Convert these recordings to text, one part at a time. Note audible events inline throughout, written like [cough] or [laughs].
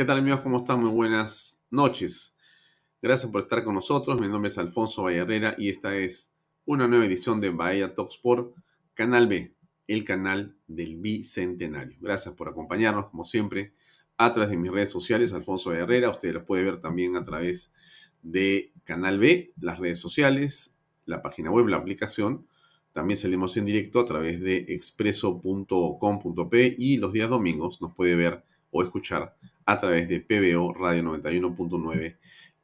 ¿Qué tal amigos? ¿Cómo están? Muy buenas noches. Gracias por estar con nosotros. Mi nombre es Alfonso Vallarrera y esta es una nueva edición de Bahía Talks por Canal B, el canal del Bicentenario. Gracias por acompañarnos, como siempre, a través de mis redes sociales, Alfonso Vallarrera. Usted lo puede ver también a través de Canal B, las redes sociales, la página web, la aplicación. También salimos en directo a través de expreso.com.p y los días domingos nos puede ver o escuchar a través de PBO Radio 91.9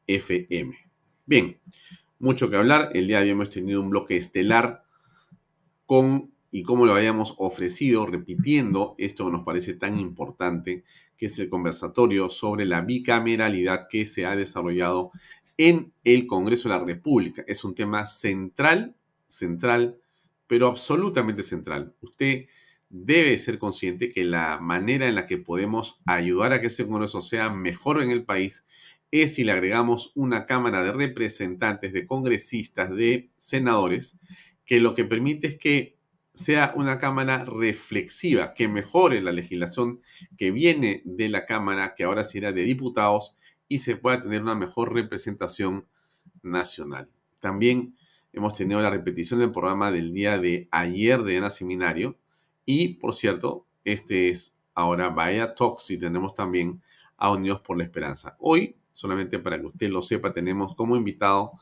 FM. Bien, mucho que hablar. El día de hoy hemos tenido un bloque estelar con y cómo lo habíamos ofrecido, repitiendo esto que nos parece tan importante, que es el conversatorio sobre la bicameralidad que se ha desarrollado en el Congreso de la República. Es un tema central, central, pero absolutamente central. Usted debe ser consciente que la manera en la que podemos ayudar a que ese Congreso sea mejor en el país es si le agregamos una Cámara de Representantes, de congresistas, de senadores, que lo que permite es que sea una Cámara reflexiva, que mejore la legislación que viene de la Cámara, que ahora será de diputados, y se pueda tener una mejor representación nacional. También hemos tenido la repetición del programa del día de ayer de Ana Seminario, y por cierto, este es ahora Bahía Talks y tenemos también a Unidos por la Esperanza. Hoy, solamente para que usted lo sepa, tenemos como invitado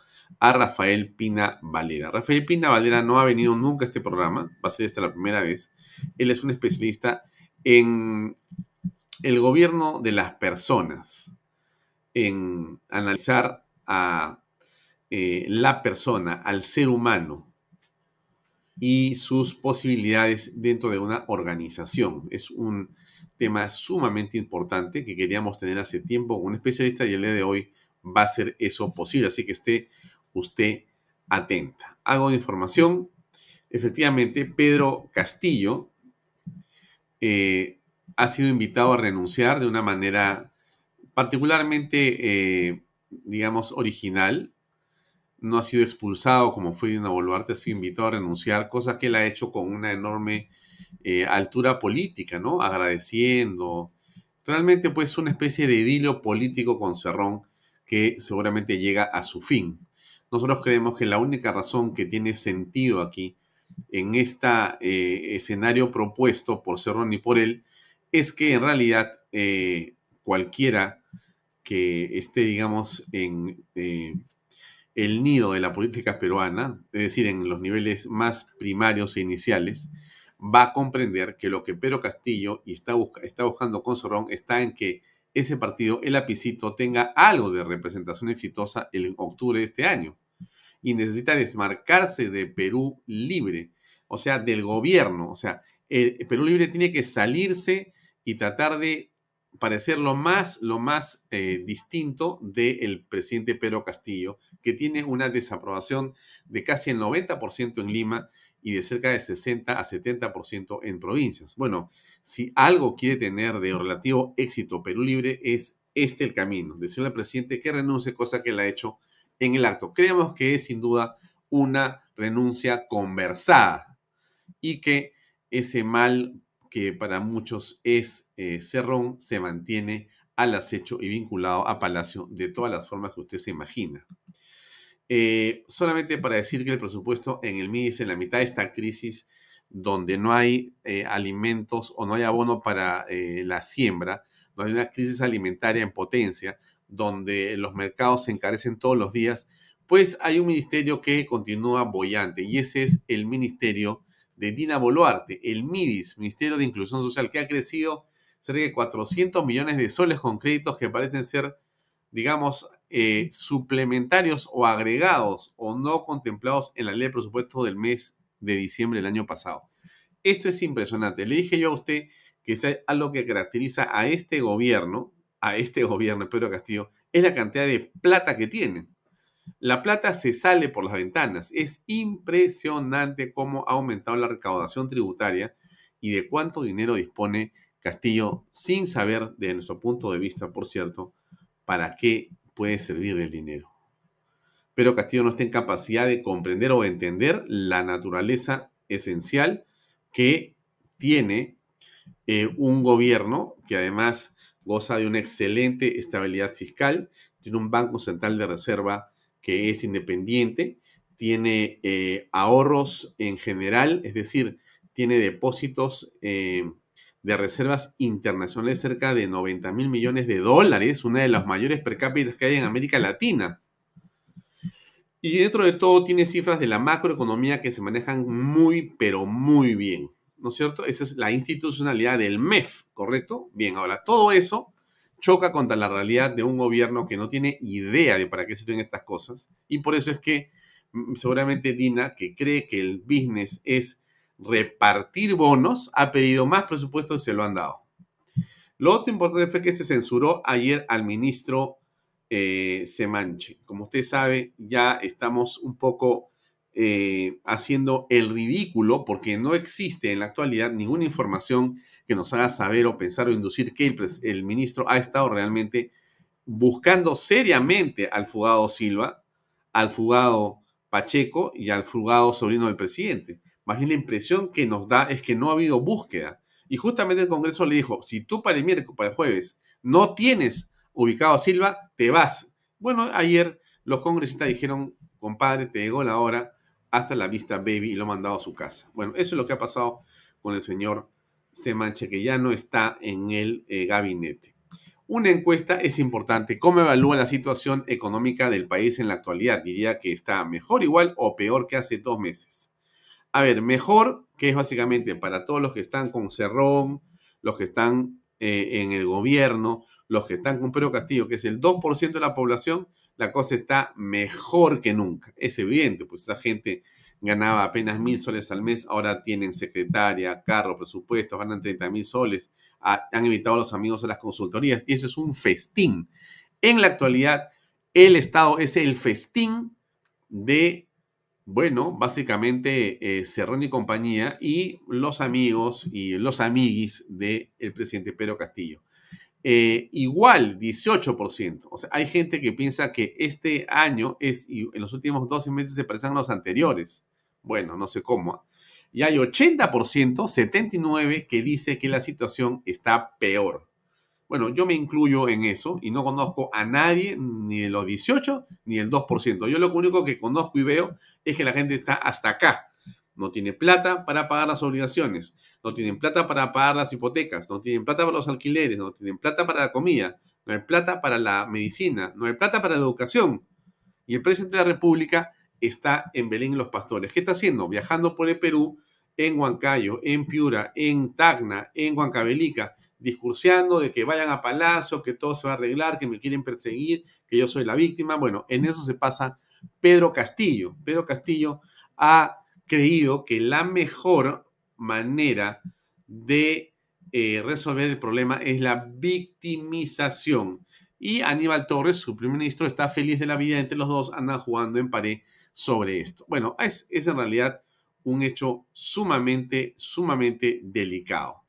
a Rafael Pina Valera. Rafael Pina Valera no ha venido nunca a este programa, va a ser esta la primera vez. Él es un especialista en el gobierno de las personas, en analizar a eh, la persona, al ser humano, y sus posibilidades dentro de una organización. Es un tema sumamente importante que queríamos tener hace tiempo con un especialista y el día de hoy va a ser eso posible. Así que esté usted atenta. Hago información. Efectivamente, Pedro Castillo eh, ha sido invitado a renunciar de una manera particularmente, eh, digamos, original no ha sido expulsado como fue Dina Boluarte, ha sido invitado a renunciar, cosa que él ha hecho con una enorme eh, altura política, ¿no? Agradeciendo. Realmente, pues, una especie de idilio político con Cerrón que seguramente llega a su fin. Nosotros creemos que la única razón que tiene sentido aquí, en este escenario propuesto por Cerrón y por él, es que en realidad eh, cualquiera que esté, digamos, en, el nido de la política peruana, es decir, en los niveles más primarios e iniciales, va a comprender que lo que Pedro Castillo y está, está buscando con Sorrón está en que ese partido, el apicito, tenga algo de representación exitosa en octubre de este año. Y necesita desmarcarse de Perú libre, o sea, del gobierno. O sea, el Perú libre tiene que salirse y tratar de parecer lo más, lo más eh, distinto del presidente Pedro Castillo, que tiene una desaprobación de casi el 90% en Lima y de cerca de 60 a 70% en provincias. Bueno, si algo quiere tener de relativo éxito Perú Libre, es este el camino, decirle al presidente que renuncie, cosa que él ha hecho en el acto. Creemos que es sin duda una renuncia conversada y que ese mal que para muchos es eh, Cerrón, se mantiene al acecho y vinculado a Palacio de todas las formas que usted se imagina. Eh, solamente para decir que el presupuesto en el MIDIS, en la mitad de esta crisis donde no hay eh, alimentos o no hay abono para eh, la siembra, donde hay una crisis alimentaria en potencia, donde los mercados se encarecen todos los días, pues hay un ministerio que continúa bollante y ese es el ministerio de Dina Boluarte, el MIDIS, Ministerio de Inclusión Social, que ha crecido cerca de 400 millones de soles con créditos que parecen ser, digamos, eh, suplementarios o agregados o no contemplados en la ley de presupuesto del mes de diciembre del año pasado. Esto es impresionante. Le dije yo a usted que es algo que caracteriza a este gobierno, a este gobierno, Pedro Castillo, es la cantidad de plata que tienen. La plata se sale por las ventanas. Es impresionante cómo ha aumentado la recaudación tributaria y de cuánto dinero dispone Castillo sin saber, desde nuestro punto de vista, por cierto, para qué puede servir el dinero. Pero Castillo no está en capacidad de comprender o entender la naturaleza esencial que tiene eh, un gobierno que además goza de una excelente estabilidad fiscal, tiene un Banco Central de Reserva que es independiente, tiene eh, ahorros en general, es decir, tiene depósitos eh, de reservas internacionales cerca de 90 mil millones de dólares, una de las mayores per cápita que hay en América Latina. Y dentro de todo tiene cifras de la macroeconomía que se manejan muy, pero muy bien. ¿No es cierto? Esa es la institucionalidad del MEF, ¿correcto? Bien, ahora todo eso choca contra la realidad de un gobierno que no tiene idea de para qué sirven estas cosas. Y por eso es que mm, seguramente Dina, que cree que el business es repartir bonos, ha pedido más presupuesto y se lo han dado. Lo otro importante fue que se censuró ayer al ministro eh, Semanche. Como usted sabe, ya estamos un poco eh, haciendo el ridículo porque no existe en la actualidad ninguna información que nos haga saber o pensar o inducir que el, el ministro ha estado realmente buscando seriamente al fugado Silva, al fugado Pacheco y al fugado sobrino del presidente. Más bien la impresión que nos da es que no ha habido búsqueda. Y justamente el Congreso le dijo, si tú para el miércoles, para el jueves, no tienes ubicado a Silva, te vas. Bueno, ayer los congresistas dijeron, compadre, te llegó la hora, hasta la vista, baby, y lo han mandado a su casa. Bueno, eso es lo que ha pasado con el señor Semanche, que ya no está en el eh, gabinete. Una encuesta es importante. ¿Cómo evalúa la situación económica del país en la actualidad? Diría que está mejor, igual o peor que hace dos meses. A ver, mejor, que es básicamente para todos los que están con Cerrón, los que están eh, en el gobierno, los que están con Pedro Castillo, que es el 2% de la población, la cosa está mejor que nunca. Es evidente, pues esa gente ganaba apenas mil soles al mes, ahora tienen secretaria, carro, presupuestos, ganan 30 mil soles, han invitado a los amigos a las consultorías y eso es un festín. En la actualidad, el Estado es el festín de bueno, básicamente eh, Cerrón y compañía y los amigos y los amiguis del presidente Pedro Castillo. Eh, igual, 18%. O sea, hay gente que piensa que este año es, y en los últimos 12 meses se parecen a los anteriores. Bueno, no sé cómo. Y hay 80%, 79%, que dice que la situación está peor. Bueno, yo me incluyo en eso y no conozco a nadie, ni de los 18, ni el 2%. Yo lo único que conozco y veo es que la gente está hasta acá. No tiene plata para pagar las obligaciones, no tienen plata para pagar las hipotecas, no tienen plata para los alquileres, no tienen plata para la comida, no hay plata para la medicina, no hay plata para la educación. Y el presidente de la República está en Belén Los Pastores. ¿Qué está haciendo? Viajando por el Perú, en Huancayo, en Piura, en Tacna, en Huancavelica, discurseando de que vayan a Palacio, que todo se va a arreglar, que me quieren perseguir, que yo soy la víctima. Bueno, en eso se pasa Pedro Castillo. Pedro Castillo ha creído que la mejor manera de eh, resolver el problema es la victimización. Y Aníbal Torres, su primer ministro, está feliz de la vida. Entre los dos andan jugando en pared sobre esto. Bueno, es, es en realidad un hecho sumamente, sumamente delicado.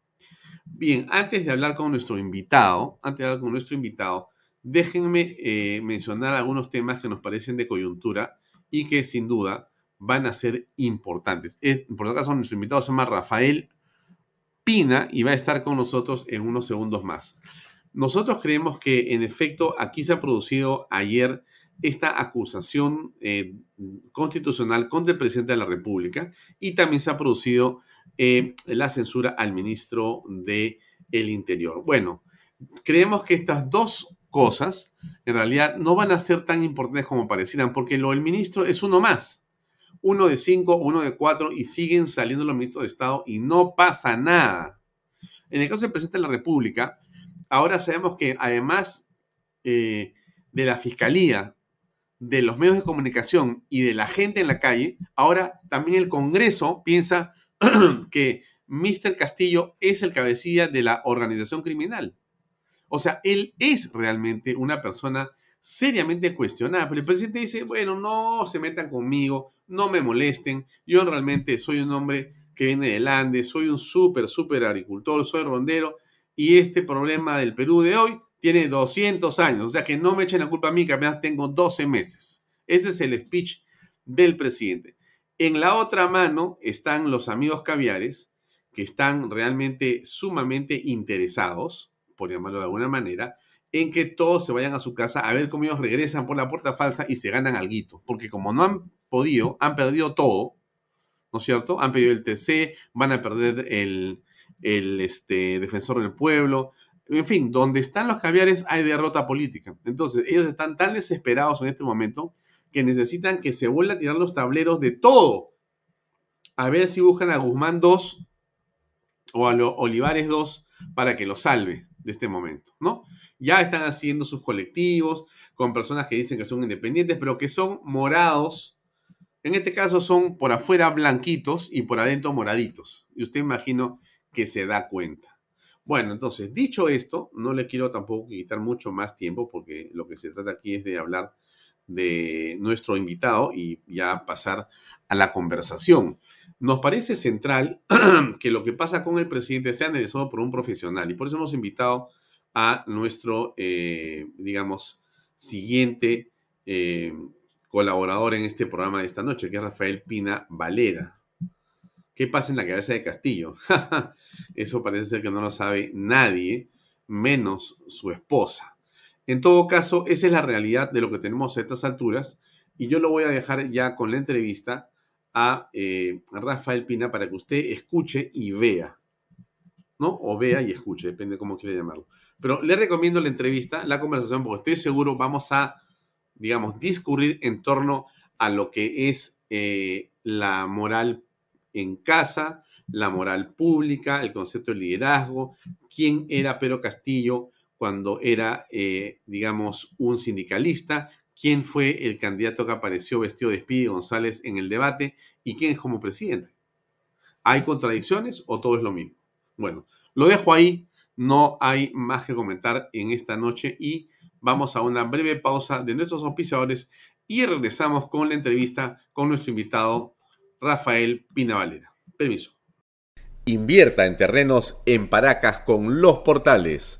Bien, antes de hablar con nuestro invitado, antes de hablar con nuestro invitado, déjenme eh, mencionar algunos temas que nos parecen de coyuntura y que sin duda van a ser importantes. por lo caso, nuestro invitado se llama Rafael Pina y va a estar con nosotros en unos segundos más. Nosotros creemos que en efecto aquí se ha producido ayer esta acusación eh, constitucional contra el presidente de la República y también se ha producido eh, la censura al ministro de el Interior. Bueno, creemos que estas dos cosas en realidad no van a ser tan importantes como parecieran, porque lo del ministro es uno más. Uno de cinco, uno de cuatro, y siguen saliendo los ministros de Estado y no pasa nada. En el caso del presidente de la República, ahora sabemos que además eh, de la Fiscalía, de los medios de comunicación y de la gente en la calle, ahora también el Congreso piensa [clears throat] que Mr. Castillo es el cabecilla de la organización criminal. O sea, él es realmente una persona seriamente cuestionada. Pero el presidente dice, bueno, no se metan conmigo, no me molesten, yo realmente soy un hombre que viene del Andes, soy un súper, súper agricultor, soy rondero, y este problema del Perú de hoy tiene 200 años, o sea que no me echen la culpa a mí, que apenas tengo 12 meses. Ese es el speech del presidente. En la otra mano están los amigos caviares, que están realmente sumamente interesados, por llamarlo de alguna manera, en que todos se vayan a su casa a ver cómo ellos regresan por la puerta falsa y se ganan algo. Porque como no han podido, han perdido todo, ¿no es cierto? Han perdido el TC, van a perder el, el este, defensor del pueblo. En fin, donde están los caviares hay derrota política. Entonces, ellos están tan desesperados en este momento que necesitan que se vuelva a tirar los tableros de todo. A ver si buscan a Guzmán 2 o a Olivares 2 para que lo salve de este momento, ¿no? Ya están haciendo sus colectivos con personas que dicen que son independientes, pero que son morados. En este caso son por afuera blanquitos y por adentro moraditos. Y usted imagino que se da cuenta. Bueno, entonces, dicho esto, no le quiero tampoco quitar mucho más tiempo porque lo que se trata aquí es de hablar de nuestro invitado y ya pasar a la conversación. Nos parece central [clears throat] que lo que pasa con el presidente sea analizado por un profesional y por eso hemos invitado a nuestro, eh, digamos, siguiente eh, colaborador en este programa de esta noche, que es Rafael Pina Valera. ¿Qué pasa en la cabeza de Castillo? [laughs] Eso parece ser que no lo sabe nadie, menos su esposa. En todo caso, esa es la realidad de lo que tenemos a estas alturas y yo lo voy a dejar ya con la entrevista a eh, Rafael Pina para que usted escuche y vea, ¿no? O vea y escuche, depende cómo quiere llamarlo. Pero le recomiendo la entrevista, la conversación, porque estoy seguro vamos a, digamos, discurrir en torno a lo que es eh, la moral en casa, la moral pública, el concepto de liderazgo, quién era Pedro Castillo cuando era, eh, digamos, un sindicalista, quién fue el candidato que apareció vestido de Speedy González en el debate y quién es como presidente. ¿Hay contradicciones o todo es lo mismo? Bueno, lo dejo ahí, no hay más que comentar en esta noche y vamos a una breve pausa de nuestros auspiciadores y regresamos con la entrevista con nuestro invitado Rafael Pina Valera. Permiso. Invierta en terrenos en Paracas con los portales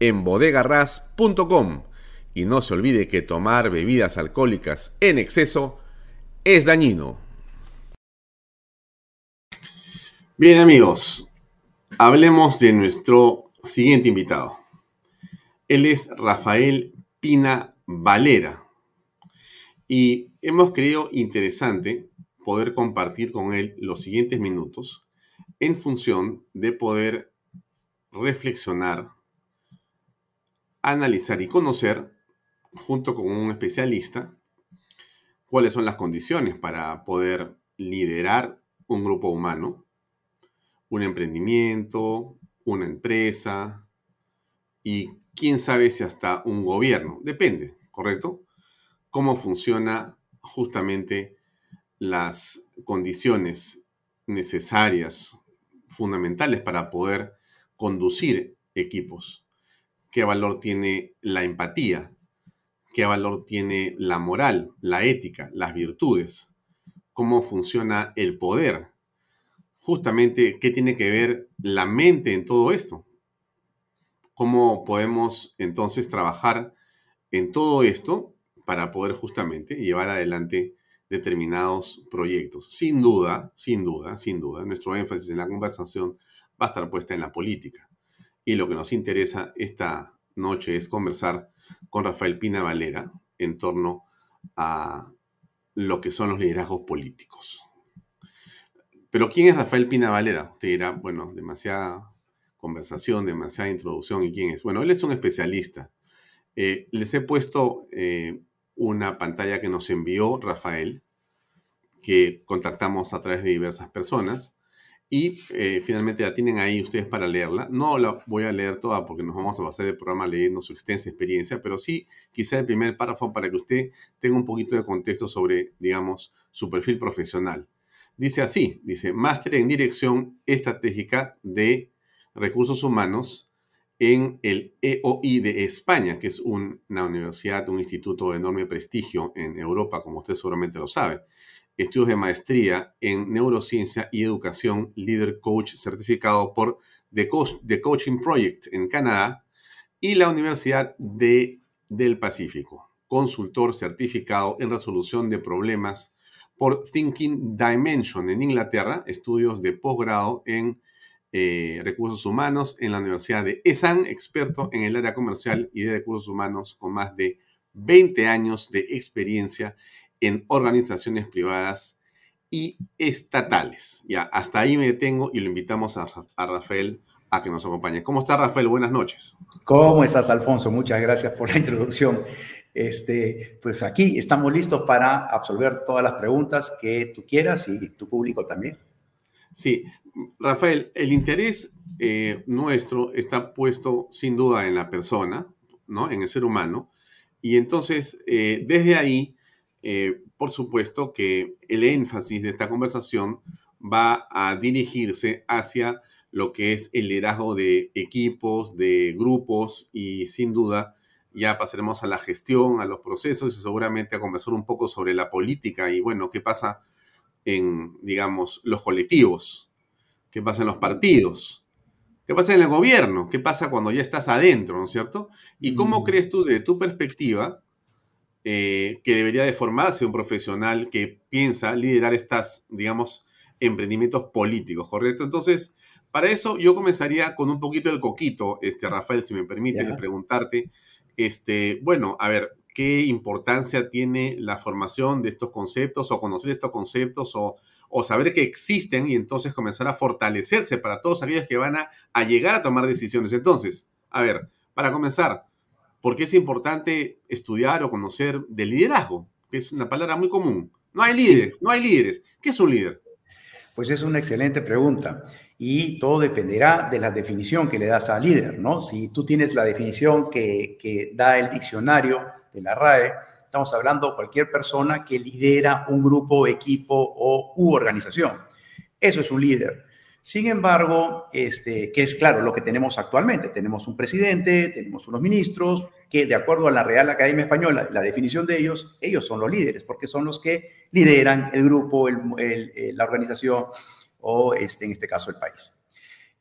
en bodegarras.com. Y no se olvide que tomar bebidas alcohólicas en exceso es dañino. Bien amigos, hablemos de nuestro siguiente invitado. Él es Rafael Pina Valera. Y hemos creído interesante poder compartir con él los siguientes minutos en función de poder reflexionar analizar y conocer, junto con un especialista, cuáles son las condiciones para poder liderar un grupo humano, un emprendimiento, una empresa, y quién sabe si hasta un gobierno. Depende, ¿correcto? Cómo funciona justamente las condiciones necesarias, fundamentales para poder conducir equipos. ¿Qué valor tiene la empatía? ¿Qué valor tiene la moral, la ética, las virtudes? ¿Cómo funciona el poder? Justamente, ¿qué tiene que ver la mente en todo esto? ¿Cómo podemos entonces trabajar en todo esto para poder justamente llevar adelante determinados proyectos? Sin duda, sin duda, sin duda, nuestro énfasis en la conversación va a estar puesta en la política. Y lo que nos interesa esta noche es conversar con Rafael Pina Valera en torno a lo que son los liderazgos políticos. Pero ¿quién es Rafael Pina Valera? Usted dirá, bueno, demasiada conversación, demasiada introducción. ¿Y quién es? Bueno, él es un especialista. Eh, les he puesto eh, una pantalla que nos envió Rafael, que contactamos a través de diversas personas. Y eh, finalmente la tienen ahí ustedes para leerla. No la voy a leer toda porque nos vamos a pasar el programa leyendo su extensa experiencia, pero sí quizá el primer párrafo para que usted tenga un poquito de contexto sobre, digamos, su perfil profesional. Dice así, dice, máster en dirección estratégica de Recursos Humanos en el EOI de España, que es una universidad, un instituto de enorme prestigio en Europa, como usted seguramente lo sabe. Estudios de maestría en neurociencia y educación, líder coach certificado por The, Coaching Project en Canadá y la Universidad de, del Pacífico, consultor certificado en resolución de problemas por Thinking Dimension en Inglaterra, estudios de posgrado en eh, recursos humanos en la Universidad de ESAN, experto en el área comercial y de recursos humanos con más de 20 años de experiencia en organizaciones privadas y estatales. Ya, hasta ahí me detengo y lo invitamos a, a Rafael a que nos acompañe. ¿Cómo está Rafael? Buenas noches. ¿Cómo estás, Alfonso? Muchas gracias por la introducción. Este, pues aquí estamos listos para absolver todas las preguntas que tú quieras y tu público también. Sí, Rafael, el interés eh, nuestro está puesto sin duda en la persona, ¿no? En el ser humano. Y entonces, eh, desde ahí, eh, por supuesto que el énfasis de esta conversación va a dirigirse hacia lo que es el liderazgo de equipos, de grupos y sin duda ya pasaremos a la gestión, a los procesos y seguramente a conversar un poco sobre la política y bueno, qué pasa en, digamos, los colectivos, qué pasa en los partidos, qué pasa en el gobierno, qué pasa cuando ya estás adentro, ¿no es cierto? ¿Y cómo mm. crees tú, de tu perspectiva, eh, que debería de formarse un profesional que piensa liderar estas, digamos, emprendimientos políticos, ¿correcto? Entonces, para eso yo comenzaría con un poquito del coquito, este, Rafael, si me permite, de preguntarte, este, bueno, a ver, ¿qué importancia tiene la formación de estos conceptos o conocer estos conceptos o o saber que existen y entonces comenzar a fortalecerse para todos aquellos que van a, llegar a tomar decisiones. Entonces, a ver, para comenzar, ¿por qué es importante estudiar o conocer del liderazgo? Que es una palabra muy común. No hay líderes, no hay líderes. ¿Qué es un líder? Pues es una excelente pregunta y todo dependerá de la definición que le das al líder, ¿no? Si tú tienes la definición que, que da el diccionario de la RAE, Estamos hablando de cualquier persona que lidera un grupo, equipo o u organización. Eso es un líder. Sin embargo, este, que es claro lo que tenemos actualmente. Tenemos un presidente, tenemos unos ministros que de acuerdo a la Real Academia Española, la definición de ellos, ellos son los líderes, porque son los que lideran el grupo, la organización o este, en este caso el país.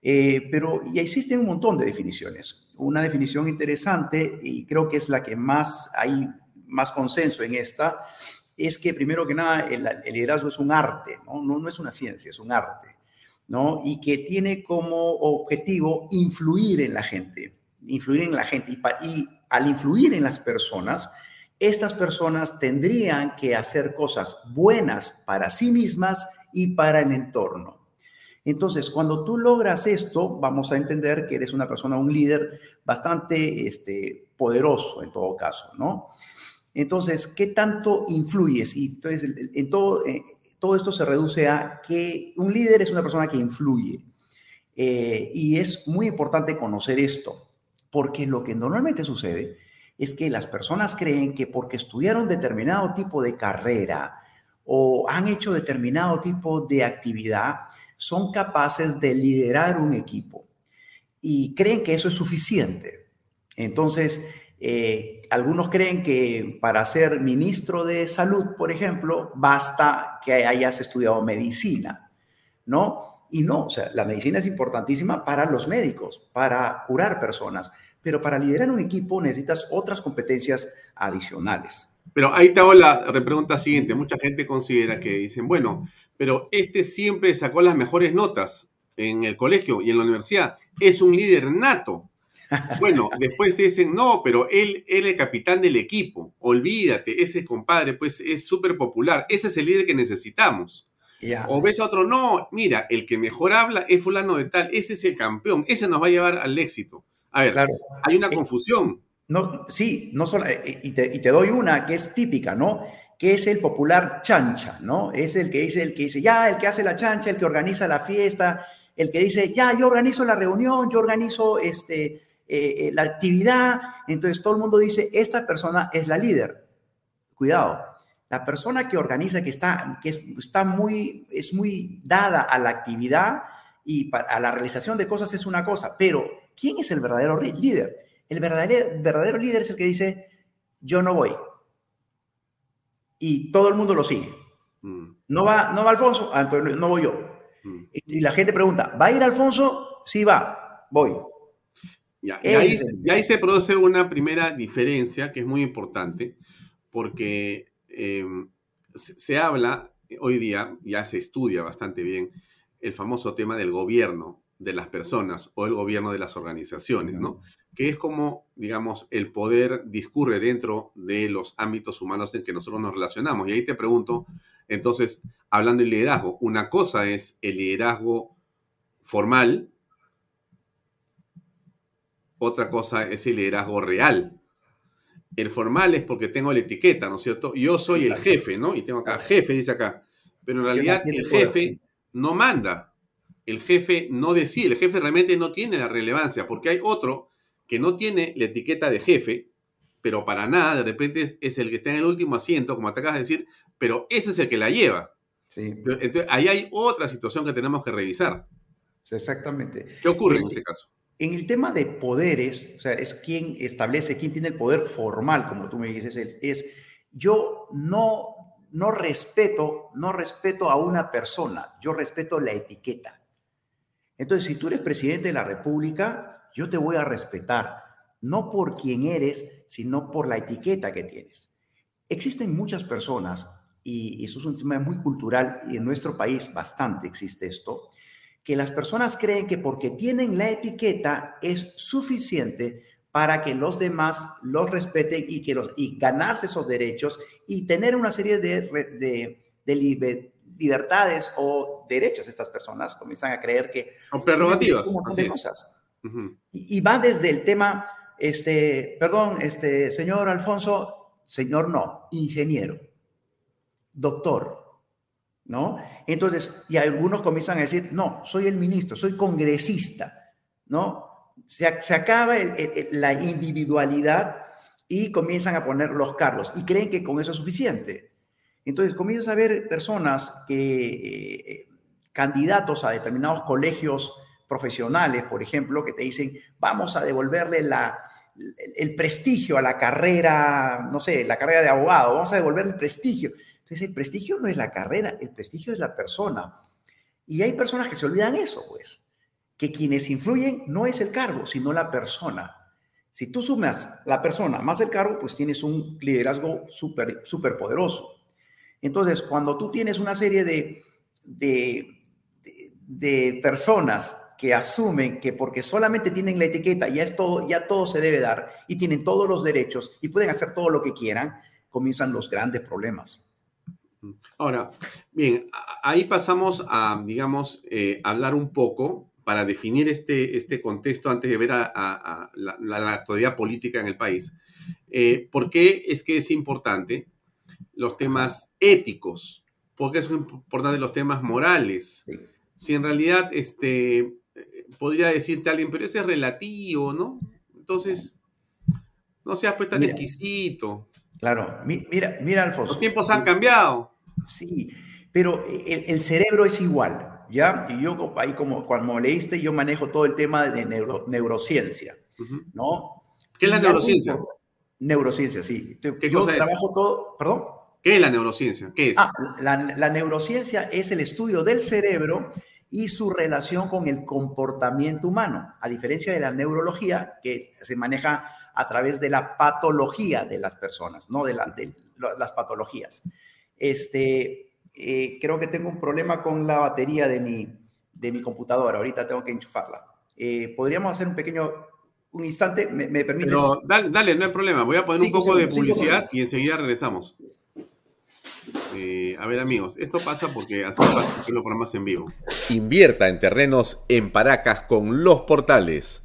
Eh, pero ya existen un montón de definiciones. Una definición interesante y creo que es la que más hay más consenso en esta, es que primero que nada el, liderazgo es un arte, ¿no? ¿no? es una ciencia, es un arte, ¿no? Y que tiene como objetivo influir en la gente, influir en la gente y, y al influir en las personas, estas personas tendrían que hacer cosas buenas para sí mismas y para el entorno. Entonces, cuando tú logras esto, vamos a entender que eres una persona, un líder bastante este, poderoso en todo caso, ¿no? Entonces, ¿qué tanto influyes? Y entonces, en todo, todo esto se reduce a que un líder es una persona que influye. Eh, y es muy importante conocer esto, Porque lo que normalmente sucede es que las personas creen que porque estudiaron determinado tipo de carrera o han hecho determinado tipo de actividad, son capaces de liderar un equipo y creen que eso es suficiente. Entonces, eh, algunos creen que para ser ministro de salud, por ejemplo, basta que hayas estudiado medicina, ¿no? Y no, o sea, la medicina es importantísima para los médicos, para curar personas, pero para liderar un equipo necesitas otras competencias adicionales. Pero ahí te la pregunta siguiente. Mucha gente considera que dicen, bueno, pero este siempre sacó las mejores notas en el colegio y en la universidad. Es un líder nato. [laughs] Bueno, después te dicen, no, pero él, es el capitán del equipo. Olvídate, ese compadre, pues es súper popular. Ese es el líder que necesitamos. O ves a otro, no, mira, el que mejor habla es fulano de tal, ese es el campeón, ese nos va a llevar al éxito. A ver, hay una eh, confusión. No, sí, no solo, eh, y te, y te doy una que es típica, ¿no? que es el popular chancha, ¿no? Es el que dice, el que dice, ya, el que hace la chancha, el que organiza la fiesta, el que dice, ya, yo organizo la reunión, yo organizo este, eh, eh, la actividad. Entonces todo el mundo dice, esta persona es la líder. Cuidado, la persona que organiza, que está, que está muy, es muy dada a la actividad y a la realización de cosas es una cosa, pero ¿quién es el verdadero líder? El verdadero, verdadero líder es el que dice, yo no voy. Y todo el mundo lo sigue. Mm. No va, no va Alfonso, ah, no voy yo. Mm. Y, la gente pregunta, ¿va a ir Alfonso? Sí va, voy. Y, ahí, se produce una primera diferencia que es muy importante, porque em, se, habla hoy día, ya se estudia bastante bien, el famoso tema del gobierno de las personas o el gobierno de las organizaciones, ¿no? Que es como, digamos, el poder discurre dentro de los ámbitos humanos en que nosotros nos relacionamos. Y ahí te pregunto, entonces, hablando de liderazgo, una cosa es el liderazgo formal, otra cosa es el liderazgo real. El formal es porque tengo la etiqueta, ¿no es cierto? Yo soy el jefe, ¿no? Y tengo acá, jefe, dice acá. Pero en realidad el jefe no manda, el jefe no decide, el jefe realmente no tiene la relevancia, porque hay otro que no tiene la etiqueta de jefe, pero para nada, de repente es, el que está en el último asiento, como te acabas de decir, pero ese es el que la lleva. Sí. Entonces, ahí hay otra situación que tenemos que revisar. exactamente. ¿Qué ocurre en, ese caso? En el tema de poderes, o sea, es quien establece, quién tiene el poder formal, como tú me dices, es, es yo no, no respeto, no respeto a una persona, yo respeto la etiqueta. Entonces, si tú eres presidente de la República, yo te voy a respetar, no por quién eres, sino por la etiqueta que tienes. Existen muchas personas, y eso es un tema muy cultural, y en nuestro país bastante existe esto, que las personas creen que porque tienen la etiqueta es suficiente para que los demás los respeten y, que los, y ganarse esos derechos y tener una serie de, de, de, libertades o derechos estas personas comienzan a creer que... O prerrogativas. cosas. y, va desde el tema, este, perdón, este, señor Alfonso, señor no, ingeniero, doctor, ¿no? Entonces, y algunos comienzan a decir, no, soy el ministro, soy congresista, ¿no? Se, acaba la individualidad y comienzan a poner los cargos y creen que con eso es suficiente. Entonces comienzas a ver personas que, eh, candidatos a determinados colegios profesionales, por ejemplo, que te dicen, vamos a devolverle la, el prestigio a la carrera, no sé, la carrera de abogado, vamos a devolverle el prestigio. Entonces, el prestigio no es la carrera, el prestigio es la persona. Y hay personas que se olvidan eso, pues, que quienes influyen no es el cargo, sino la persona. Si tú sumas la persona más el cargo, pues tienes un liderazgo súper, súper poderoso. Entonces, cuando tú tienes una serie de, de, personas que asumen que porque solamente tienen la etiqueta, ya, todo, ya todo se debe dar y tienen todos los derechos y pueden hacer todo lo que quieran, comienzan los grandes problemas. Ahora, bien, ahí pasamos a, digamos, eh, hablar un poco para definir este, este contexto antes de ver a, la, actualidad política en el país. Eh, ¿Por qué es que es importante? los temas éticos, porque es importante los temas morales. Si en realidad este, podría decirte alguien, pero ese es relativo, ¿no? Entonces, no seas pues tan exquisito. Claro, mira, mira, Alfonso. Los tiempos han cambiado. Sí, pero el, cerebro es igual, ¿ya? Y yo ahí como cuando leíste, yo manejo todo el tema de neurociencia, ¿no? ¿Qué es la neurociencia? Neurociencia, sí. ¿Qué yo trabajo todo, perdón. ¿Qué es la neurociencia? ¿Qué es? Ah, la, neurociencia es el estudio del cerebro y su relación con el comportamiento humano, a diferencia de la neurología, que se maneja a través de la patología de las personas, no de, de las patologías. Este, eh, creo que tengo un problema con la batería de mi, de mi computadora. Ahorita tengo que enchufarla. Eh, Podríamos hacer un pequeño, un instante, ¿me, me permites? Pero dale, no hay problema. Voy a poner un poco de publicidad y enseguida regresamos. Eh, a ver amigos, esto pasa porque así pasa que lo programas en vivo. Invierta en terrenos en Paracas con los portales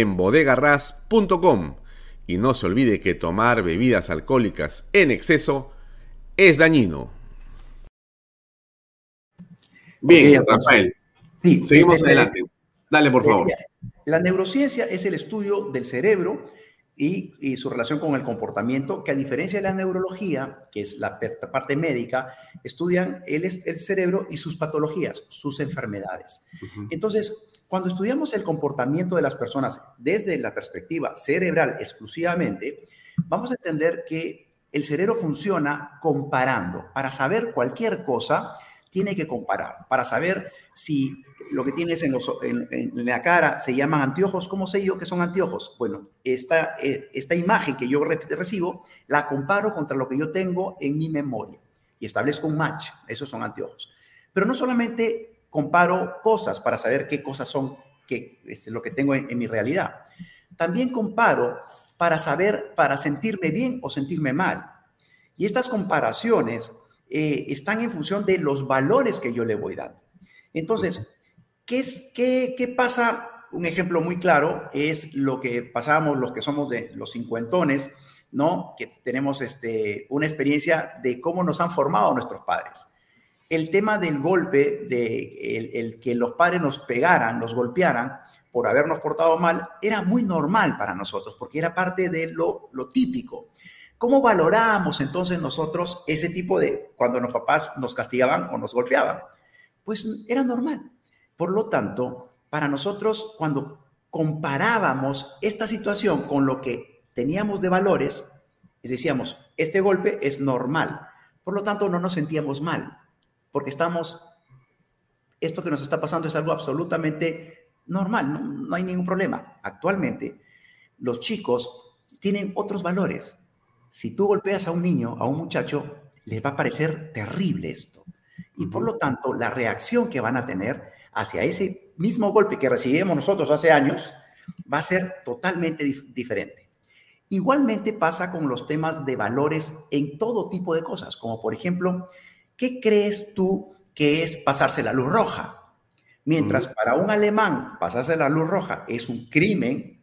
en bodegarras.com. Y no se olvide que tomar bebidas alcohólicas en exceso es dañino. Bien, Rafael. Sí, seguimos este, adelante. Dale, por favor. La neurociencia es el estudio del cerebro y, su relación con el comportamiento, que a diferencia de la neurología, que es la parte médica, estudian el, el cerebro y sus patologías, sus enfermedades. Entonces, cuando estudiamos el comportamiento de las personas desde la perspectiva cerebral exclusivamente, vamos a entender que el cerebro funciona comparando. Para saber cualquier cosa, tiene que comparar. Para saber si lo que tienes en, la cara se llaman anteojos, ¿cómo sé yo que son anteojos? Bueno, esta, eh, esta imagen que yo recibo la comparo contra lo que yo tengo en mi memoria y establezco un match. Esos son anteojos. Pero no solamente comparo cosas para saber qué cosas son que, es lo que tengo en, mi realidad. También comparo para saber, para sentirme bien o sentirme mal. Y estas comparaciones eh, están en función de los valores que yo le voy dando. Entonces, ¿qué, es, qué, qué pasa? Un ejemplo muy claro es lo que pasamos los que somos de los cincuentones, ¿no? Que tenemos este, una experiencia de cómo nos han formado nuestros padres el tema del golpe, de el, que los padres nos pegaran, nos golpearan por habernos portado mal, era muy normal para nosotros, porque era parte de lo, lo típico. ¿Cómo valorábamos entonces nosotros ese tipo de, cuando los papás nos castigaban o nos golpeaban? Pues era normal. Por lo tanto, para nosotros, cuando comparábamos esta situación con lo que teníamos de valores, decíamos, este golpe es normal. Por lo tanto, no nos sentíamos mal porque estamos, esto que nos está pasando es algo absolutamente normal, no, hay ningún problema. Actualmente, los chicos tienen otros valores. Si tú golpeas a un niño, a un muchacho, les va a parecer terrible esto. Y por lo tanto, la reacción que van a tener hacia ese mismo golpe que recibimos nosotros hace años va a ser totalmente diferente. Igualmente pasa con los temas de valores en todo tipo de cosas, como por ejemplo, ¿qué crees tú que es pasarse la luz roja? Mientras para un alemán pasarse la luz roja es un crimen,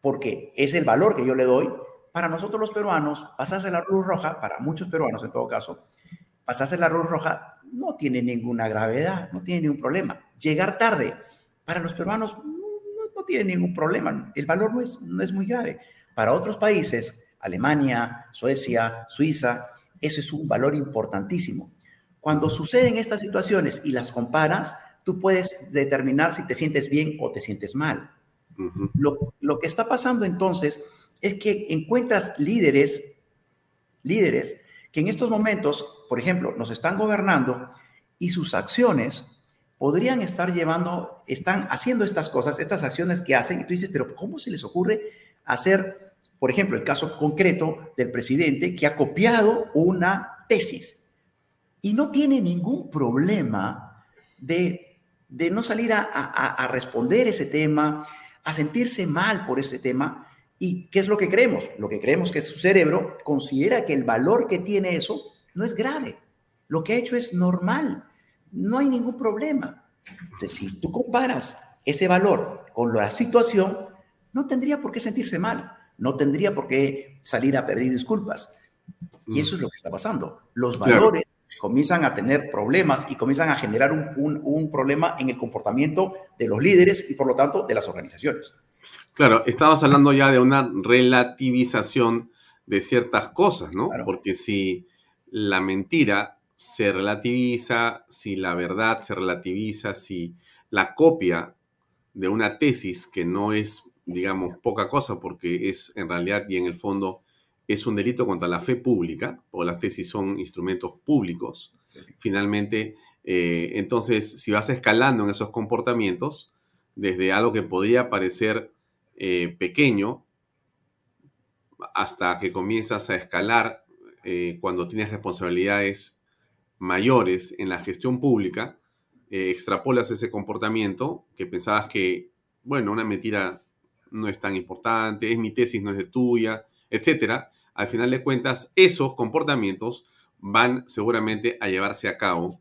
porque es el valor que yo le doy, para nosotros los peruanos, pasarse la luz roja, para muchos peruanos en todo caso, pasarse la luz roja no tiene ninguna gravedad, no tiene ningún problema. Llegar tarde, para los peruanos no, tiene ningún problema, el valor no es, no es muy grave. Para otros países, Alemania, Suecia, Suiza, eso es un valor importantísimo. Cuando suceden estas situaciones y las comparas, tú puedes determinar si te sientes bien o te sientes mal. lo, que está pasando entonces es que encuentras líderes líderes que en estos momentos, por ejemplo, nos están gobernando y sus acciones podrían estar llevando, están haciendo estas cosas, estas acciones que hacen, y tú dices, pero ¿cómo se les ocurre hacer, por ejemplo, el caso concreto del presidente que ha copiado una tesis y no tiene ningún problema de, de no salir a, a, responder ese tema, a sentirse mal por ese tema? ¿Y qué es lo que creemos? Lo que creemos que su cerebro considera que el valor que tiene eso no es grave. Lo que ha hecho es normal. No hay ningún problema. Entonces, si tú comparas ese valor con la situación, no tendría por qué sentirse mal. No tendría por qué salir a pedir disculpas. Y eso es lo que está pasando. Los valores comienzan a tener problemas y comienzan a generar un, un, un problema en el comportamiento de los líderes y por lo tanto de las organizaciones. Claro, estabas hablando ya de una relativización de ciertas cosas, ¿no? Claro. Porque si la mentira se relativiza, si la verdad se relativiza, si la copia de una tesis que no es, digamos, poca cosa, porque es en realidad y en el fondo es un delito contra la fe pública, o las tesis son instrumentos públicos, sí. finalmente, eh, entonces, si vas escalando en esos comportamientos, desde algo que podría parecer eh, pequeño hasta que comienzas a escalar eh, cuando tienes responsabilidades mayores en la gestión pública, extrapolas ese comportamiento que pensabas que, bueno, una mentira no es tan importante, es mi tesis, no es de tuya, etcétera. Al final de cuentas, esos comportamientos van seguramente a llevarse a cabo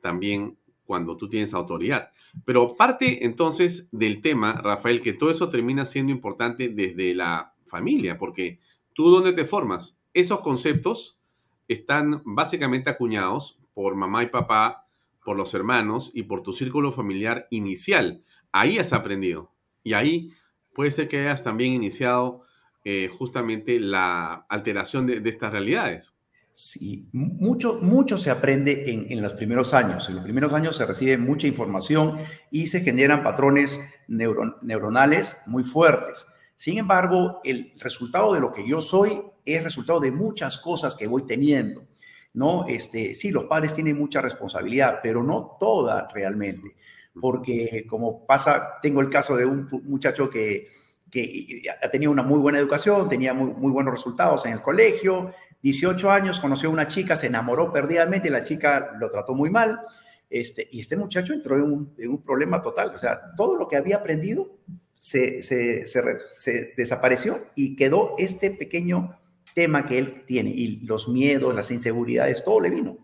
también cuando tú tienes autoridad. Pero parte entonces del tema, Rafael, que todo eso termina siendo importante desde la familia, porque tú dónde te formas, esos conceptos están básicamente acuñados por mamá y papá, por los hermanos y por tu círculo familiar inicial. Ahí has aprendido. Y ahí puede ser que hayas también iniciado eh, justamente la alteración de, estas realidades. Sí, mucho, mucho se aprende en, en, los primeros años. En los primeros años se recibe mucha información y se generan patrones neuro, neuronales muy fuertes. Sin embargo, el resultado de lo que yo soy es resultado de muchas cosas que voy teniendo. ¿no? Este, sí, los padres tienen mucha responsabilidad, pero no toda realmente. Porque como pasa, tengo el caso de un muchacho que, que ha tenido una muy buena educación, tenía muy, buenos resultados en el colegio, 18 años, conoció a una chica, se enamoró perdidamente, la chica lo trató muy mal, este, y este muchacho entró en un, en un problema total. O sea, todo lo que había aprendido se, se, se, desapareció y quedó este pequeño tema que él tiene, y los miedos, las inseguridades, todo le vino.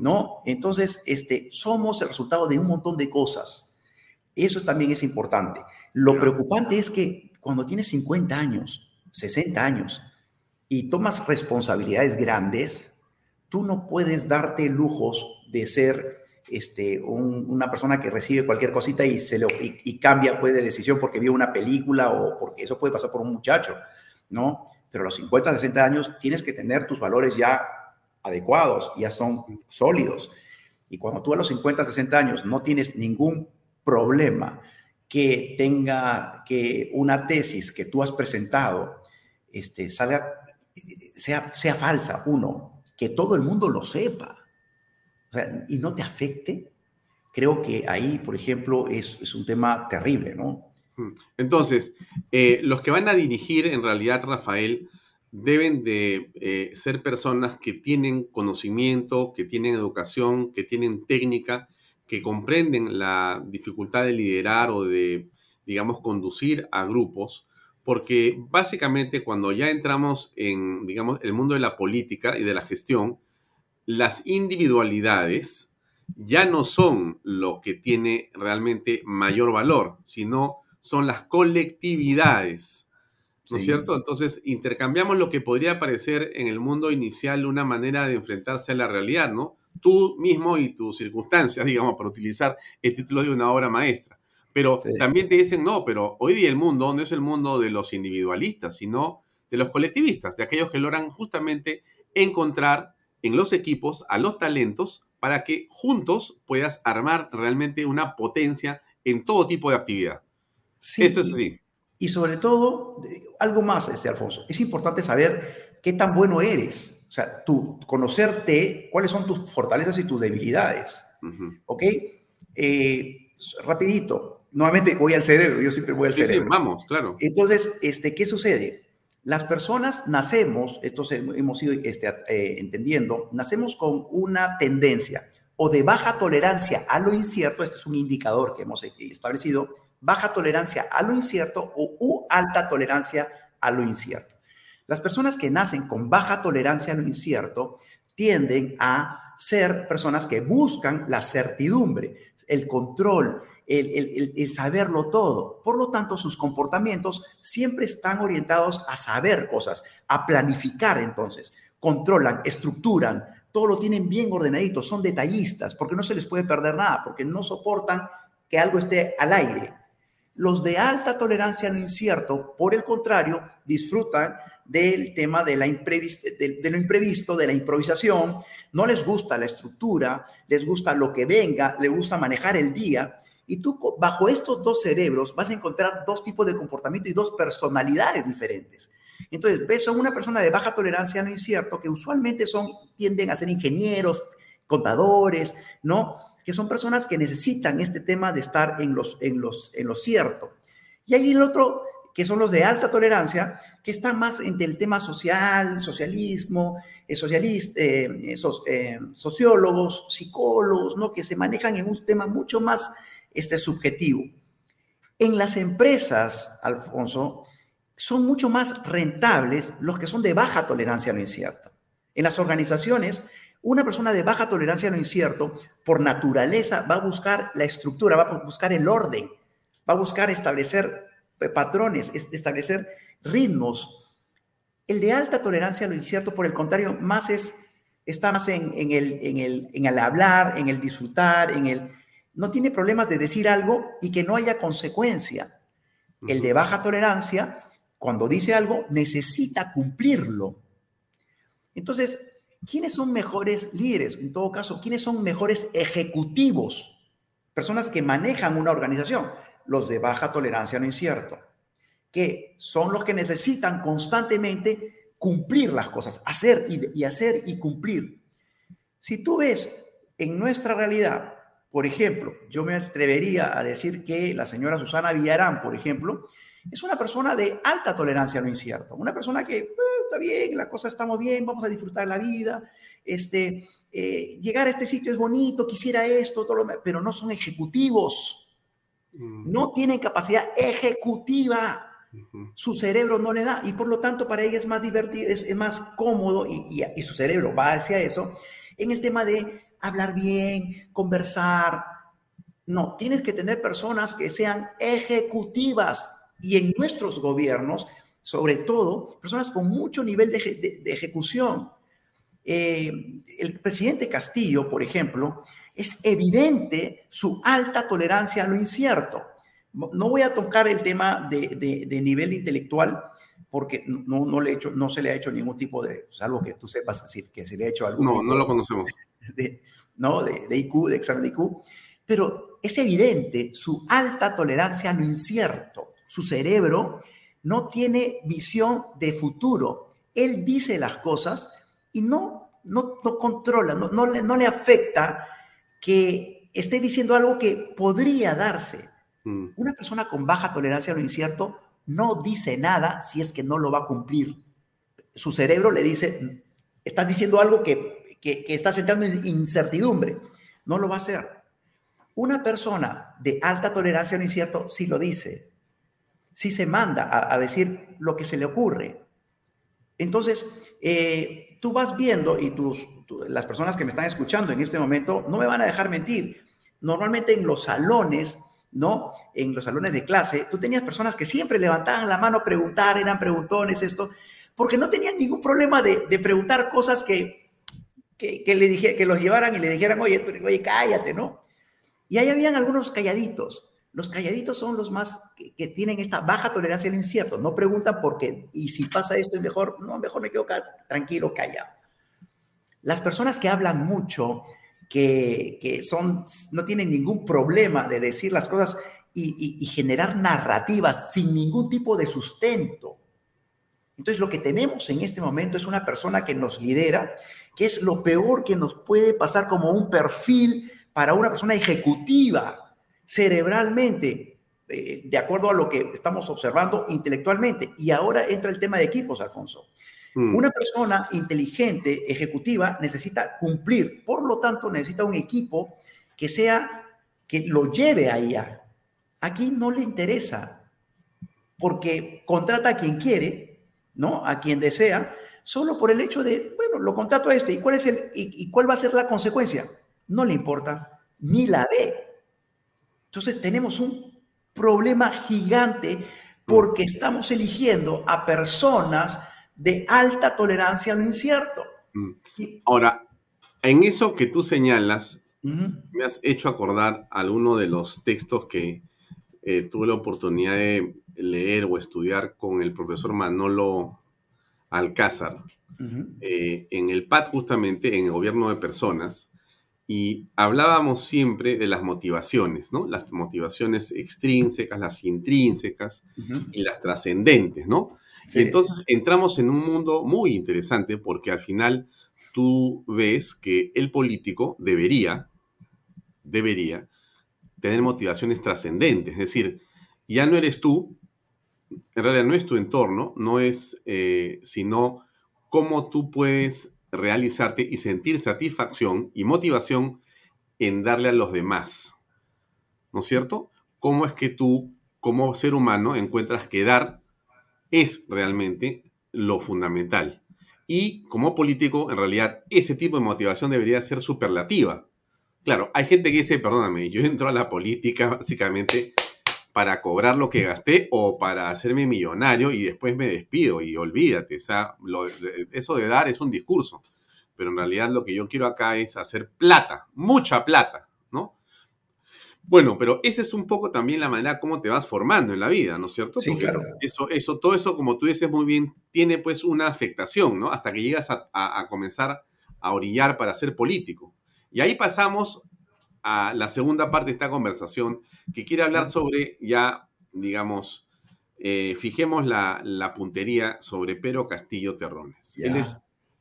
¿No? Entonces, este, somos el resultado de un montón de cosas. Eso también es importante. Lo preocupante es que cuando tienes 50 años, 60 años, y tomas responsabilidades grandes, tú no puedes darte lujos de ser este, un, una persona que recibe cualquier cosita y, se lo, y, y, cambia pues, de decisión porque vio una película o porque eso puede pasar por un muchacho, ¿no? Pero a los 50, 60 años tienes que tener tus valores ya adecuados, ya son sólidos. Y cuando tú a los 50, 60 años no tienes ningún problema que tenga que una tesis que tú has presentado este, salga sea, sea falsa, uno, que todo el mundo lo sepa y no te afecte, creo que ahí, por ejemplo, es, es un tema terrible, ¿no? Hmm. Entonces, eh, los que van a dirigir, en realidad, Rafael, deben de eh, ser personas que tienen conocimiento, que tienen educación, que tienen técnica, que comprenden la dificultad de liderar o de, digamos, conducir a grupos, porque básicamente cuando ya entramos en, digamos, el mundo de la política y de la gestión, las individualidades ya no son lo que tiene realmente mayor valor, sino son las colectividades. ¿No es cierto? Entonces, intercambiamos lo que podría parecer en el mundo inicial una manera de enfrentarse a la realidad, ¿no? Tú mismo y tus circunstancias, [laughs] digamos, para utilizar el título de una obra maestra. Pero sí. también te dicen, no, pero hoy día el mundo no es el mundo de los individualistas, sino de los colectivistas, de aquellos que logran justamente encontrar en los equipos a los talentos para que juntos puedas armar realmente una potencia en todo tipo de actividad. Sí, Esto es así. Y, sobre todo, algo más, este Alfonso, es importante saber qué tan bueno eres. O sea, tú conocerte cuáles son tus fortalezas y tus debilidades. ¿Ok? Eh, rapidito, nuevamente voy al cerebro, yo siempre voy al cerebro. Sí, vamos, claro. Entonces, este, ¿qué sucede? Las personas nacemos, esto hemos ido este, eh, entendiendo, nacemos con una tendencia o de baja tolerancia a lo incierto, este es un indicador que hemos establecido, baja tolerancia a lo incierto o alta tolerancia a lo incierto. Las personas que nacen con baja tolerancia a lo incierto tienden a ser personas que buscan la certidumbre, el control, el, saberlo todo. Por lo tanto, sus comportamientos siempre están orientados a saber cosas, a planificar entonces. Controlan, estructuran, todo lo tienen bien ordenadito, son detallistas, porque no se les puede perder nada, porque no soportan que algo esté al aire. Los de alta tolerancia a lo incierto, por el contrario, disfrutan del tema de, la de, lo imprevisto, de la improvisación, no les gusta la estructura, les gusta lo que venga, les gusta manejar el día. Y tú bajo estos dos cerebros vas a encontrar dos tipos de comportamiento y dos personalidades diferentes. Entonces, ves a una persona de baja tolerancia a lo incierto, que usualmente son, tienden a ser ingenieros, contadores, ¿no? Que son personas que necesitan este tema de estar en, los, en, los, en lo cierto. Y hay el otro, que son los de alta tolerancia, que están más entre el tema social, socialismo, eh, socialista, eh, eh, sociólogos, psicólogos, ¿no? Que se manejan en un tema mucho más este, subjetivo. En las empresas, Alfonso, son mucho más rentables los que son de baja tolerancia a lo incierto. En las organizaciones, una persona de baja tolerancia a lo incierto, por naturaleza, va a buscar la estructura, va a buscar el orden, va a buscar establecer patrones, establecer ritmos. El de alta tolerancia a lo incierto, por el contrario, más es, está más en, el, en, el, en el hablar, en el disfrutar, en el... No tiene problemas de decir algo y que no haya consecuencia. El de baja tolerancia cuando dice algo, necesita cumplirlo. Entonces, ¿quiénes son mejores líderes? En todo caso, ¿quiénes son mejores ejecutivos? Personas que manejan una organización, los de baja tolerancia lo incierto, que son los que necesitan constantemente cumplir las cosas, hacer y, hacer y cumplir. Si tú ves en nuestra realidad, por ejemplo, yo me atrevería a decir que la señora Susana Villarán, por ejemplo, es una persona de alta tolerancia a lo incierto, una persona que eh, está bien, la cosa estamos bien, vamos a disfrutar la vida, este, eh, llegar a este sitio es bonito, quisiera esto, todo pero no son ejecutivos, no tienen capacidad ejecutiva. Su cerebro no le da y por lo tanto para ella es más divertido, es, más cómodo y, y su cerebro va hacia eso en el tema de hablar bien, conversar. No, tienes que tener personas que sean ejecutivas, y en nuestros gobiernos, sobre todo, personas con mucho nivel de, ejecución. Eh, el presidente Castillo, por ejemplo, es evidente su alta tolerancia a lo incierto. No voy a tocar el tema de, nivel intelectual porque no, no, le he hecho, no se le ha hecho ningún tipo de, salvo que tú sepas decir que se le ha hecho algo. No, no lo conocemos. [laughs] De, no, de, de IQ, de examen de IQ, pero es evidente su alta tolerancia a lo incierto su cerebro no tiene visión de futuro. Él dice las cosas y no, no, no controla, no, no, le, no le afecta que esté diciendo algo que podría darse. Mm. Una persona con baja tolerancia a lo incierto no dice nada si es que no lo va a cumplir. Su cerebro le dice, estás diciendo algo que, que, que estás entrando en incertidumbre. No lo va a hacer. Una persona de alta tolerancia a lo incierto sí lo dice si se manda a, decir lo que se le ocurre. Entonces, eh, tú vas viendo y tus, las personas que me están escuchando en este momento no me van a dejar mentir. Normalmente en los salones, ¿no? En los salones de clase, tú tenías personas que siempre levantaban la mano a preguntar, eran preguntones, esto, porque no tenían ningún problema de, preguntar cosas que, que, le dije, que los llevaran y le dijeran, oye, oye, cállate, ¿no? Y ahí habían algunos calladitos. Los calladitos son los más que, tienen esta baja tolerancia al incierto. No preguntan por qué. Y si pasa esto es mejor, no, mejor me quedo tranquilo, callado. Las personas que hablan mucho, que, son, no tienen ningún problema de decir las cosas y, generar narrativas sin ningún tipo de sustento. Entonces lo que tenemos en este momento es una persona que nos lidera, que es lo peor que nos puede pasar como un perfil para una persona ejecutiva, cerebralmente, eh, de acuerdo a lo que estamos observando intelectualmente. Y ahora entra el tema de equipos, Alfonso. Mm. Una persona inteligente, ejecutiva, necesita cumplir, por lo tanto necesita un equipo que sea, que lo lleve allá. Aquí no le interesa, porque contrata a quien quiere, ¿no? A quien desea, solo por el hecho de, bueno, lo contrato a este, ¿y cuál, es el, y, cuál va a ser la consecuencia? No le importa, ni la ve. Entonces tenemos un problema gigante porque estamos eligiendo a personas de alta tolerancia a lo incierto. Mm. Ahora, en eso que tú señalas, me has hecho acordar alguno de los textos que eh, tuve la oportunidad de leer o estudiar con el profesor Manolo Alcázar eh, en el PAT justamente, en el gobierno de personas, y hablábamos siempre de las motivaciones, ¿no? Las motivaciones extrínsecas, las intrínsecas y las trascendentes, ¿no? Entonces entramos en un mundo muy interesante porque al final tú ves que el político debería, debería tener motivaciones trascendentes, es decir, ya no eres tú, en realidad no es tu entorno, no es eh, sino cómo tú puedes realizarte y sentir satisfacción y motivación en darle a los demás. ¿No es cierto? ¿Cómo es que tú, como ser humano, encuentras que dar es realmente lo fundamental? Y como político, en realidad, ese tipo de motivación debería ser superlativa. Claro, hay gente que dice, perdóname, yo entro a la política básicamente para cobrar lo que gasté o para hacerme millonario y después me despido y olvídate, o sea, eso de dar es un discurso, pero en realidad lo que yo quiero acá es hacer plata, mucha plata, ¿no? Bueno, pero esa es un poco también la manera como te vas formando en la vida, ¿no es cierto? Sí, claro. Eso, eso, todo eso, como tú dices muy bien, tiene pues una afectación, ¿no? Hasta que llegas a, a comenzar a orillar para ser político. Y ahí pasamos a la segunda parte de esta conversación, que quiere hablar sobre ya, digamos, eh, fijemos la, puntería sobre Pedro Castillo Terrones. Él es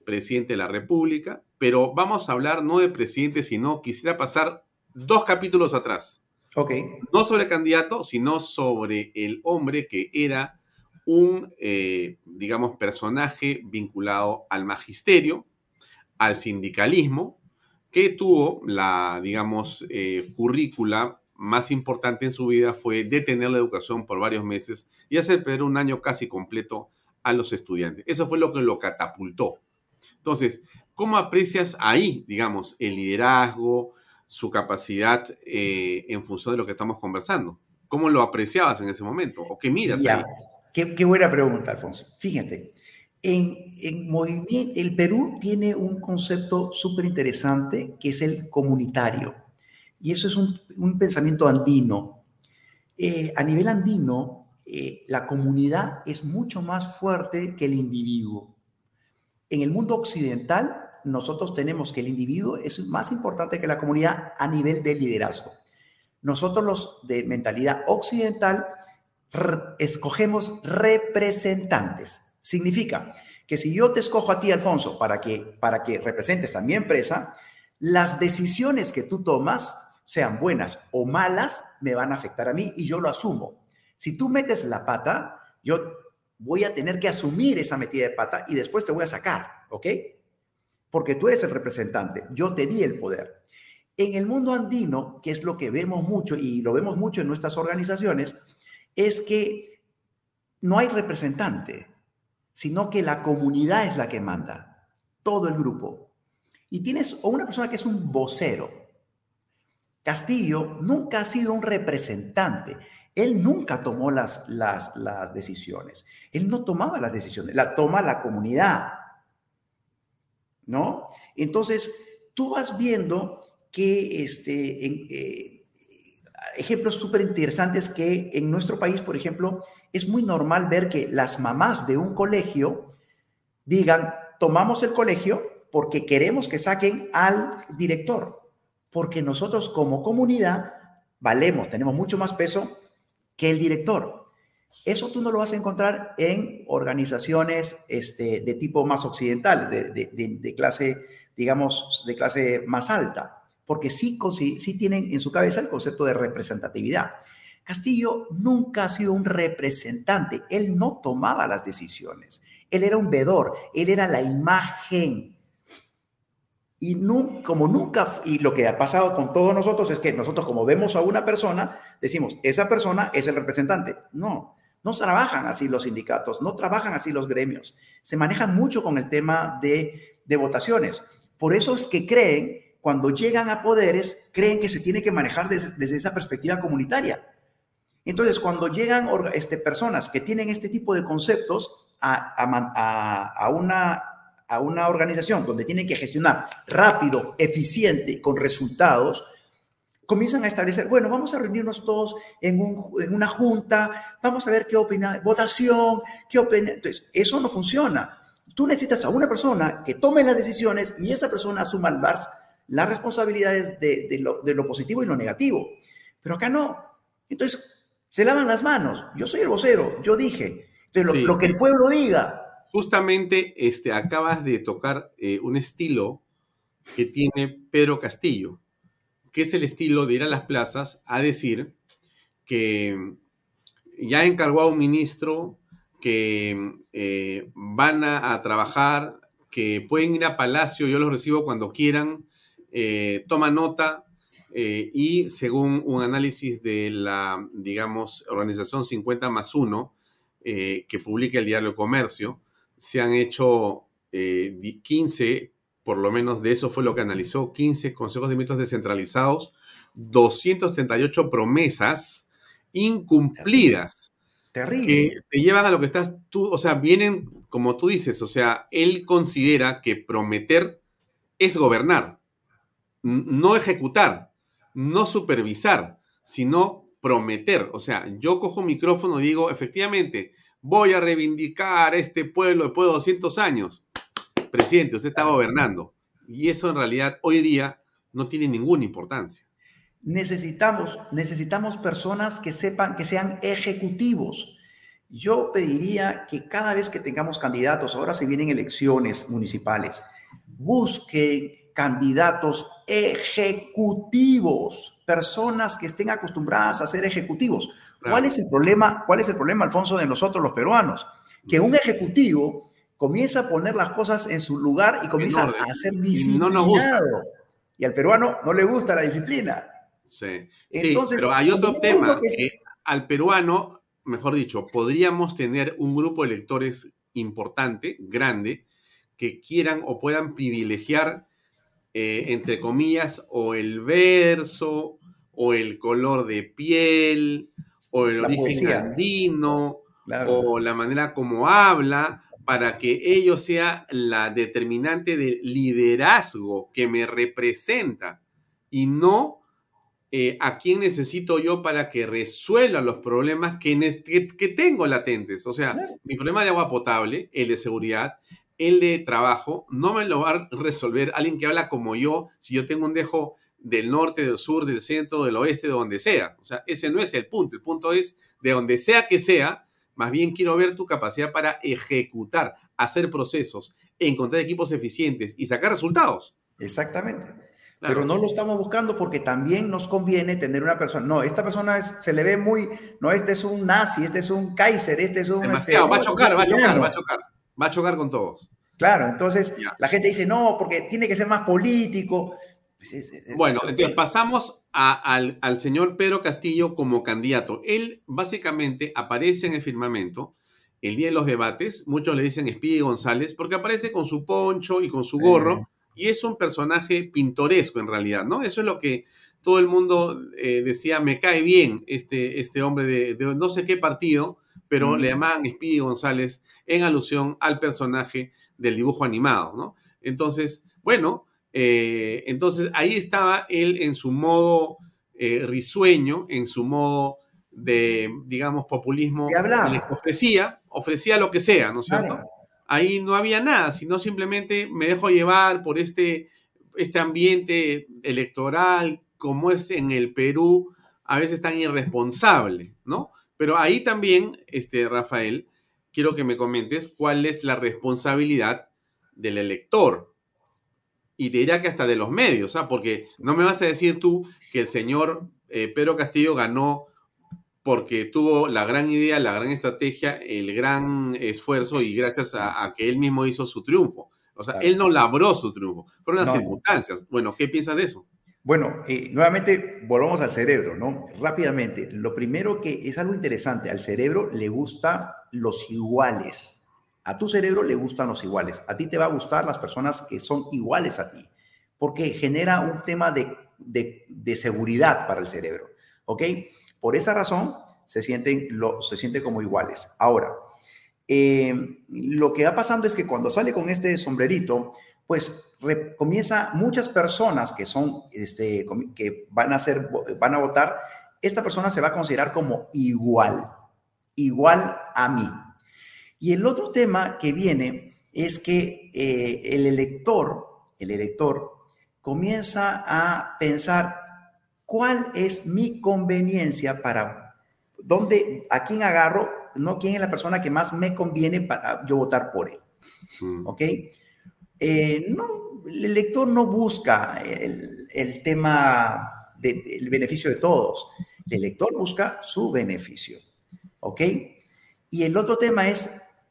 presidente de la República, pero vamos a hablar no de presidente, sino quisiera pasar dos capítulos atrás. Ok. No sobre candidato, sino sobre el hombre que era un, eh, digamos, personaje vinculado al magisterio, al sindicalismo, que tuvo la, digamos, eh, currícula más importante en su vida fue detener la educación por varios meses y hacer perder un año casi completo a los estudiantes. Eso fue lo que lo catapultó. Entonces, ¿cómo aprecias ahí, digamos, el liderazgo, su capacidad eh, en función de lo que estamos conversando? ¿Cómo lo apreciabas en ese momento? ¿O qué miras ahí? Qué, qué, buena pregunta, Alfonso. Fíjate, en, movimiento, el Perú tiene un concepto súper interesante que es el comunitario. Y eso es un, pensamiento andino. Eh, a nivel andino, eh, la comunidad es mucho más fuerte que el individuo. En el mundo occidental, nosotros tenemos que el individuo es más importante que la comunidad a nivel de liderazgo. Nosotros los de mentalidad occidental escogemos representantes Significa que si yo te escojo a ti, Alfonso, para que, para que representes a mi empresa, las decisiones que tú tomas, sean buenas o malas, me van a afectar a mí y yo lo asumo. Si tú metes la pata, yo voy a tener que asumir esa metida de pata y después te voy a sacar, ¿ok? Porque tú eres el representante, yo te di el poder. En el mundo andino, que es lo que vemos mucho y lo vemos mucho en nuestras organizaciones, es que no hay representante sino que la comunidad es la que manda, todo el grupo. Y tienes una persona que es un vocero. Castillo nunca ha sido un representante. Él nunca tomó las, las, decisiones. Él no tomaba las decisiones, la toma la comunidad. ¿No? Entonces, tú vas viendo que este, eh, ejemplos súper interesantes que en nuestro país, por ejemplo, es muy normal ver que las mamás de un colegio digan, tomamos el colegio porque queremos que saquen al director, porque nosotros como comunidad valemos, tenemos mucho más peso que el director. Eso tú no lo vas a encontrar en organizaciones este, de tipo más occidental, de, clase, digamos, de clase más alta, porque sí, sí tienen en su cabeza el concepto de representatividad. Castillo nunca ha sido un representante, él no tomaba las decisiones, él era un vedor, él era la imagen. Y como nunca, y lo que ha pasado con todos nosotros es que nosotros como vemos a una persona, decimos, esa persona es el representante. No, no trabajan así los sindicatos, no trabajan así los gremios. Se manejan mucho con el tema de, votaciones. Por eso es que creen, cuando llegan a poderes, creen que se tiene que manejar desde, esa perspectiva comunitaria. Entonces, cuando llegan este, personas que tienen este tipo de conceptos a, una, a una organización donde tienen que gestionar rápido, eficiente, con resultados, comienzan a establecer, bueno, vamos a reunirnos todos en, una junta, vamos a ver qué opina, votación, qué opina. Entonces, eso no funciona. Tú necesitas a una persona que tome las decisiones y esa persona asuma las, las responsabilidades de, lo, positivo y lo negativo. Pero acá no. Entonces, se lavan las manos. Yo soy el vocero, yo dije. Entonces, lo, que el pueblo diga. Justamente este, acabas de tocar eh, un estilo que tiene Pedro Castillo que es el estilo de ir a las plazas a decir que ya encargó a un ministro que eh, van a, trabajar, que pueden ir a Palacio, yo los recibo cuando quieran, eh, toma nota eh, y según un análisis de la, digamos, organización 50 más 1, que publica el diario Comercio, se han hecho 15 por lo menos de eso fue lo que analizó, 15 consejos de ministros descentralizados, 238 promesas incumplidas. Terrible. Que te llevan a lo que estás tú, o sea, vienen, como tú dices, o sea, él considera que prometer es gobernar, no ejecutar, no supervisar, sino prometer. O sea, yo cojo micrófono y digo, efectivamente, voy a reivindicar este pueblo después de 200 años presidente, usted está gobernando. Y eso en realidad hoy día no tiene ninguna importancia. Necesitamos, necesitamos personas que sepan, que sean ejecutivos. Yo pediría que cada vez que tengamos candidatos, ahora se vienen elecciones municipales, busquen candidatos ejecutivos, personas que estén acostumbradas a ser ejecutivos. ¿Cuál es el problema? ¿Cuál es el problema, Alfonso, de nosotros los peruanos? Que un ejecutivo comienza a poner las cosas en su lugar y comienza a ser disciplinado. Y, al peruano no le gusta la disciplina. Sí, Entonces, pero hay otro tema que... al peruano, mejor dicho, podríamos tener un grupo de electores importante, grande, que quieran o puedan privilegiar, eh, entre comillas, o el verso, o el color de piel, o el origen andino, o la manera como habla, para que ello sea la determinante del liderazgo que me representa y no eh, a quién necesito yo para que resuelva los problemas que, que, tengo latentes. O sea, mi problema de agua potable, el de seguridad, el de trabajo, no me lo va a resolver alguien que habla como yo si yo tengo un dejo del norte, del sur, del centro, del oeste, de donde sea. O sea, ese no es el punto. El punto es de donde sea que sea, más bien quiero ver tu capacidad para ejecutar, hacer procesos, encontrar equipos eficientes y sacar resultados. Exactamente. Pero no lo estamos buscando porque también nos conviene tener una persona. No, esta persona se le ve muy. No, este es un nazi, este es un Kaiser, este es un. Demasiado, este, va a chocar, va a chocar, va a chocar. Va a chocar con todos. Claro, entonces la gente dice no, porque tiene que ser más político. Pues bueno, entonces pasamos al, señor Pedro Castillo como candidato. Él básicamente aparece en el firmamento el día de los debates. Muchos le dicen Espíritu González porque aparece con su poncho y con su gorro y es un personaje pintoresco en realidad, ¿no? Eso es lo que todo el mundo eh, decía, me cae bien este, este hombre de, no sé qué partido, pero le llamaban Espíritu González en alusión al personaje del dibujo animado, ¿no? Entonces, bueno, eh, entonces ahí estaba él en su modo eh, risueño, en su modo de, digamos, populismo. ofrecía, ofrecía lo que sea, ¿no es cierto? Ahí no había nada, sino simplemente me dejo llevar por este, este ambiente electoral, como es en el Perú, a veces tan irresponsable, ¿no? Pero ahí también, este, Rafael, quiero que me comentes cuál es la responsabilidad del elector. Y te diría que hasta de los medios, ¿ah? porque no me vas a decir tú que el señor eh, Pedro Castillo ganó porque tuvo la gran idea, la gran estrategia, el gran esfuerzo y gracias a, que él mismo hizo su triunfo. O sea, él no labró su triunfo, fueron las circunstancias. Bueno, ¿qué piensas de eso? Bueno, eh, nuevamente volvamos al cerebro, ¿no? Rápidamente, lo primero que es algo interesante, al cerebro le gustan los iguales. A tu cerebro le gustan los iguales. A ti te va a gustar las personas que son iguales a ti, porque genera un tema de, de seguridad para el cerebro, ¿ok? Por esa razón, se sienten lo, se siente como iguales. Ahora, eh, lo que va pasando es que cuando sale con este sombrerito, pues comienza muchas personas que son, este, que van a ser, van a votar, esta persona se va a considerar como igual, igual a mí. Y el otro tema que viene es que eh, el elector, el elector comienza a pensar cuál es mi conveniencia para dónde, a quién agarro, no quién es la persona que más me conviene para yo votar por él. ¿Ok? Eh, no, el elector no busca el, tema del beneficio de todos. El elector busca su beneficio. ¿Ok? Y el otro tema es,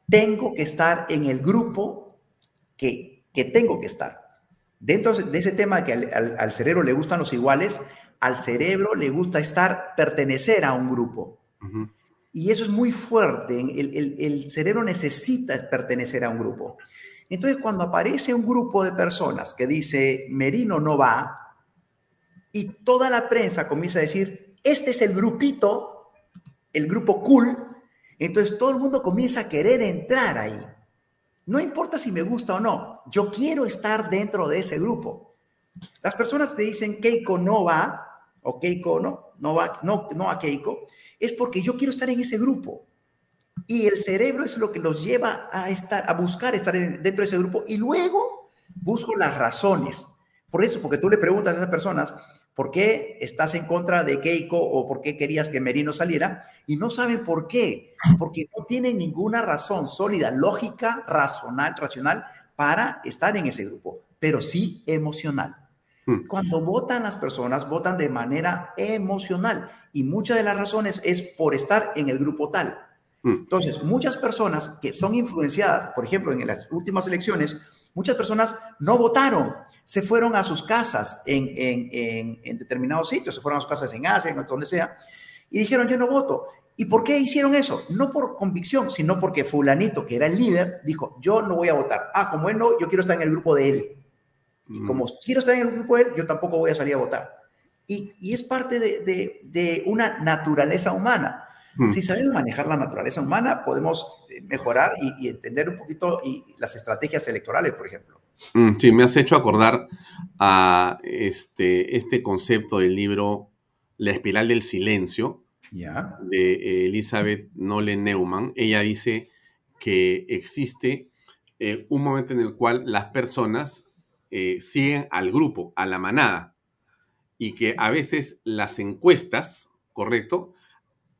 tengo que estar en el grupo que, que tengo que estar. Dentro de ese tema que al, al cerebro le gustan los iguales, al cerebro le gusta estar, pertenecer a un grupo. Y eso es muy fuerte. El, cerebro necesita pertenecer a un grupo. Entonces, cuando aparece un grupo de personas que dice, Merino no va, y toda la prensa comienza a decir, este es el grupito, el grupo cool, entonces todo el mundo comienza a querer entrar ahí. No importa si me gusta o no, yo quiero estar dentro de ese grupo. Las personas que dicen Keiko no va, o Keiko no, no, va, no, no a Keiko, es porque yo quiero estar en ese grupo. Y el cerebro es lo que los lleva a, estar, a buscar estar dentro de ese grupo y luego busco las razones. Por eso, porque tú le preguntas a esas personas, ¿por qué estás en contra de Keiko o por qué querías que Merino saliera? Y no saben por qué, porque no tienen ninguna razón sólida, lógica, racional, racional para estar en ese grupo, pero sí emocional. Mm. Cuando votan las personas, votan de manera emocional y muchas de las razones es por estar en el grupo tal. Mm. Entonces, muchas personas que son influenciadas, por ejemplo, en las últimas elecciones, muchas personas no votaron, se fueron a sus casas en, en, determinados sitios, se fueron a sus casas en Asia, en donde sea, y dijeron, yo no voto. ¿Y por qué hicieron eso? No por convicción, sino porque fulanito, que era el líder, dijo, yo no voy a votar. Ah, como él no, yo quiero estar en el grupo de él. Y como quiero estar en el grupo de él, yo tampoco voy a salir a votar. Y, y es parte de, de, de, una naturaleza humana. Si sabemos manejar la naturaleza humana, podemos eh, mejorar y, entender un poquito y las estrategias electorales, por ejemplo. Sí, me has hecho acordar a este, este concepto del libro La espiral del silencio ¿Ya? de Elizabeth Nolen Neumann. Ella dice que existe eh, un momento en el cual las personas eh, siguen al grupo, a la manada, y que a veces las encuestas, ¿correcto?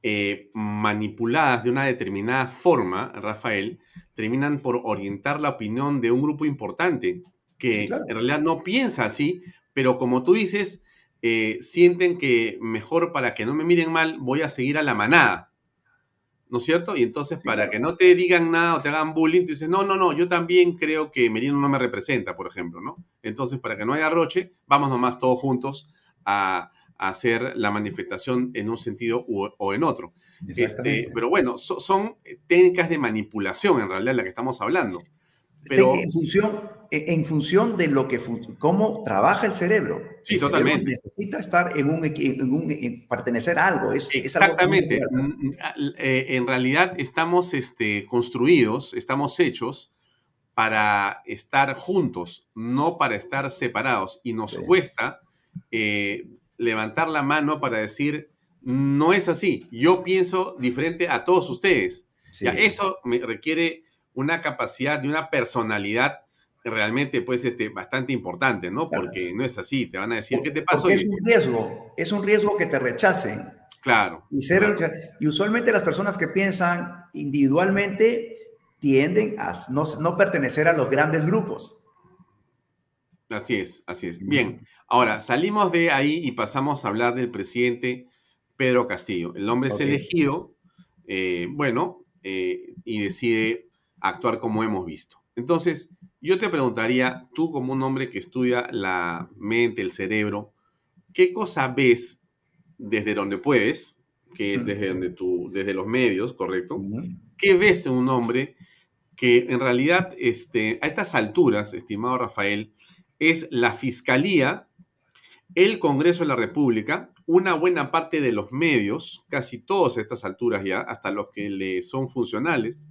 Eh, manipuladas de una determinada forma, Rafael, terminan por orientar la opinión de un grupo importante que en realidad no piensa así, pero como tú dices, eh, sienten que mejor para que no me miren mal, voy a seguir a la manada. ¿no es cierto? Y entonces, para que no te digan nada o te hagan bullying, tú dices, no, no, no, yo también creo que Merino no me representa, por ejemplo, ¿no? Entonces, para que no haya roche, vamos nomás todos juntos a, hacer la manifestación en un sentido o en otro. Este, pero bueno, son técnicas de manipulación, en realidad, la que estamos hablando. Pero, en, función, en función de lo que cómo trabaja el cerebro. Sí, totalmente. Necesita estar en un, en un pertenecer a algo. Es, Exactamente. Es algo mm, mm, eh, en realidad estamos este, construidos, estamos hechos para estar juntos, no para estar separados. Y nos cuesta eh, levantar la mano para decir, no es así, yo pienso diferente a todos ustedes. Ya, eso me requiere una capacidad de una personalidad realmente pues este, bastante importante, ¿no? Porque no es así, te van a decir qué te pasó. es un riesgo, es un riesgo que te rechacen. Claro. Y, y usualmente las personas que piensan individualmente tienden a no, no pertenecer a los grandes grupos. Así es, así es. Bien, ahora salimos de ahí y pasamos a hablar del presidente Pedro Castillo. El hombre es elegido, eh, bueno, eh, y decide actuar como hemos visto. Entonces, yo te preguntaría, tú como un hombre que estudia la mente, el cerebro, ¿qué cosa ves desde donde puedes, que es desde, donde tú, desde los medios, ¿correcto? ¿Qué ves en un hombre que en realidad este, a estas alturas, estimado Rafael, es la Fiscalía, el Congreso de la República, una buena parte de los medios, casi todos a estas alturas ya, hasta los que le son funcionales,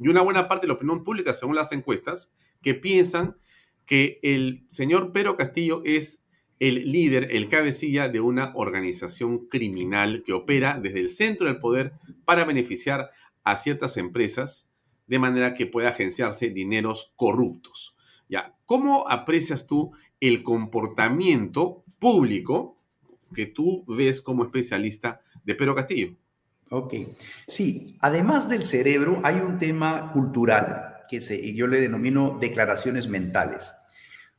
y una buena parte de la opinión pública, según las encuestas, que piensan que el señor Pedro Castillo es el líder, el cabecilla de una organización criminal que opera desde el centro del poder para beneficiar a ciertas empresas de manera que pueda agenciarse dineros corruptos. Ya, ¿cómo aprecias tú el comportamiento público que tú ves como especialista de Pedro Castillo? Ok, sí, además del cerebro hay un tema cultural que se, yo le denomino declaraciones mentales.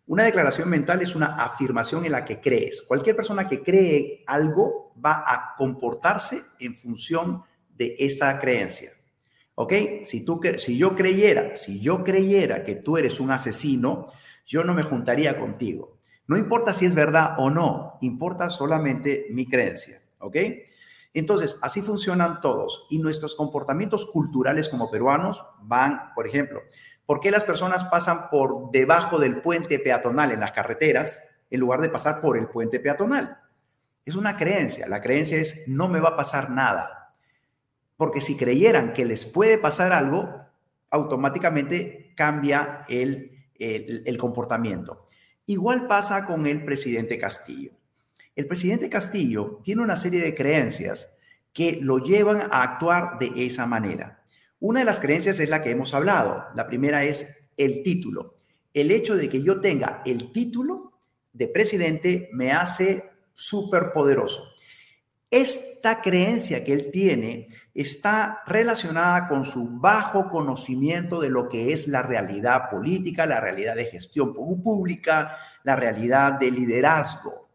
Una declaración mental es una afirmación en la que crees. Cualquier persona que cree algo va a comportarse en función de esa creencia. ¿Ok? Si, tú, si yo creyera, si yo creyera que tú eres un asesino, yo no me juntaría contigo. No importa si es verdad o no, importa solamente mi creencia. ¿Ok? Entonces, así funcionan todos. Y nuestros comportamientos culturales como peruanos van, por ejemplo, ¿por qué las personas pasan por debajo del puente peatonal en las carreteras en lugar de pasar por el puente peatonal? Es una creencia. La creencia es, no me va a pasar nada. Porque si creyeran que les puede pasar algo, automáticamente cambia el, el, comportamiento. Igual pasa con el presidente Castillo. El presidente Castillo tiene una serie de creencias que lo llevan a actuar de esa manera. Una de las creencias es la que hemos hablado. La primera es el título. El hecho de que yo tenga el título de presidente me hace súper poderoso. Esta creencia que él tiene está relacionada con su bajo conocimiento de lo que es la realidad política, la realidad de gestión pública, la realidad de liderazgo.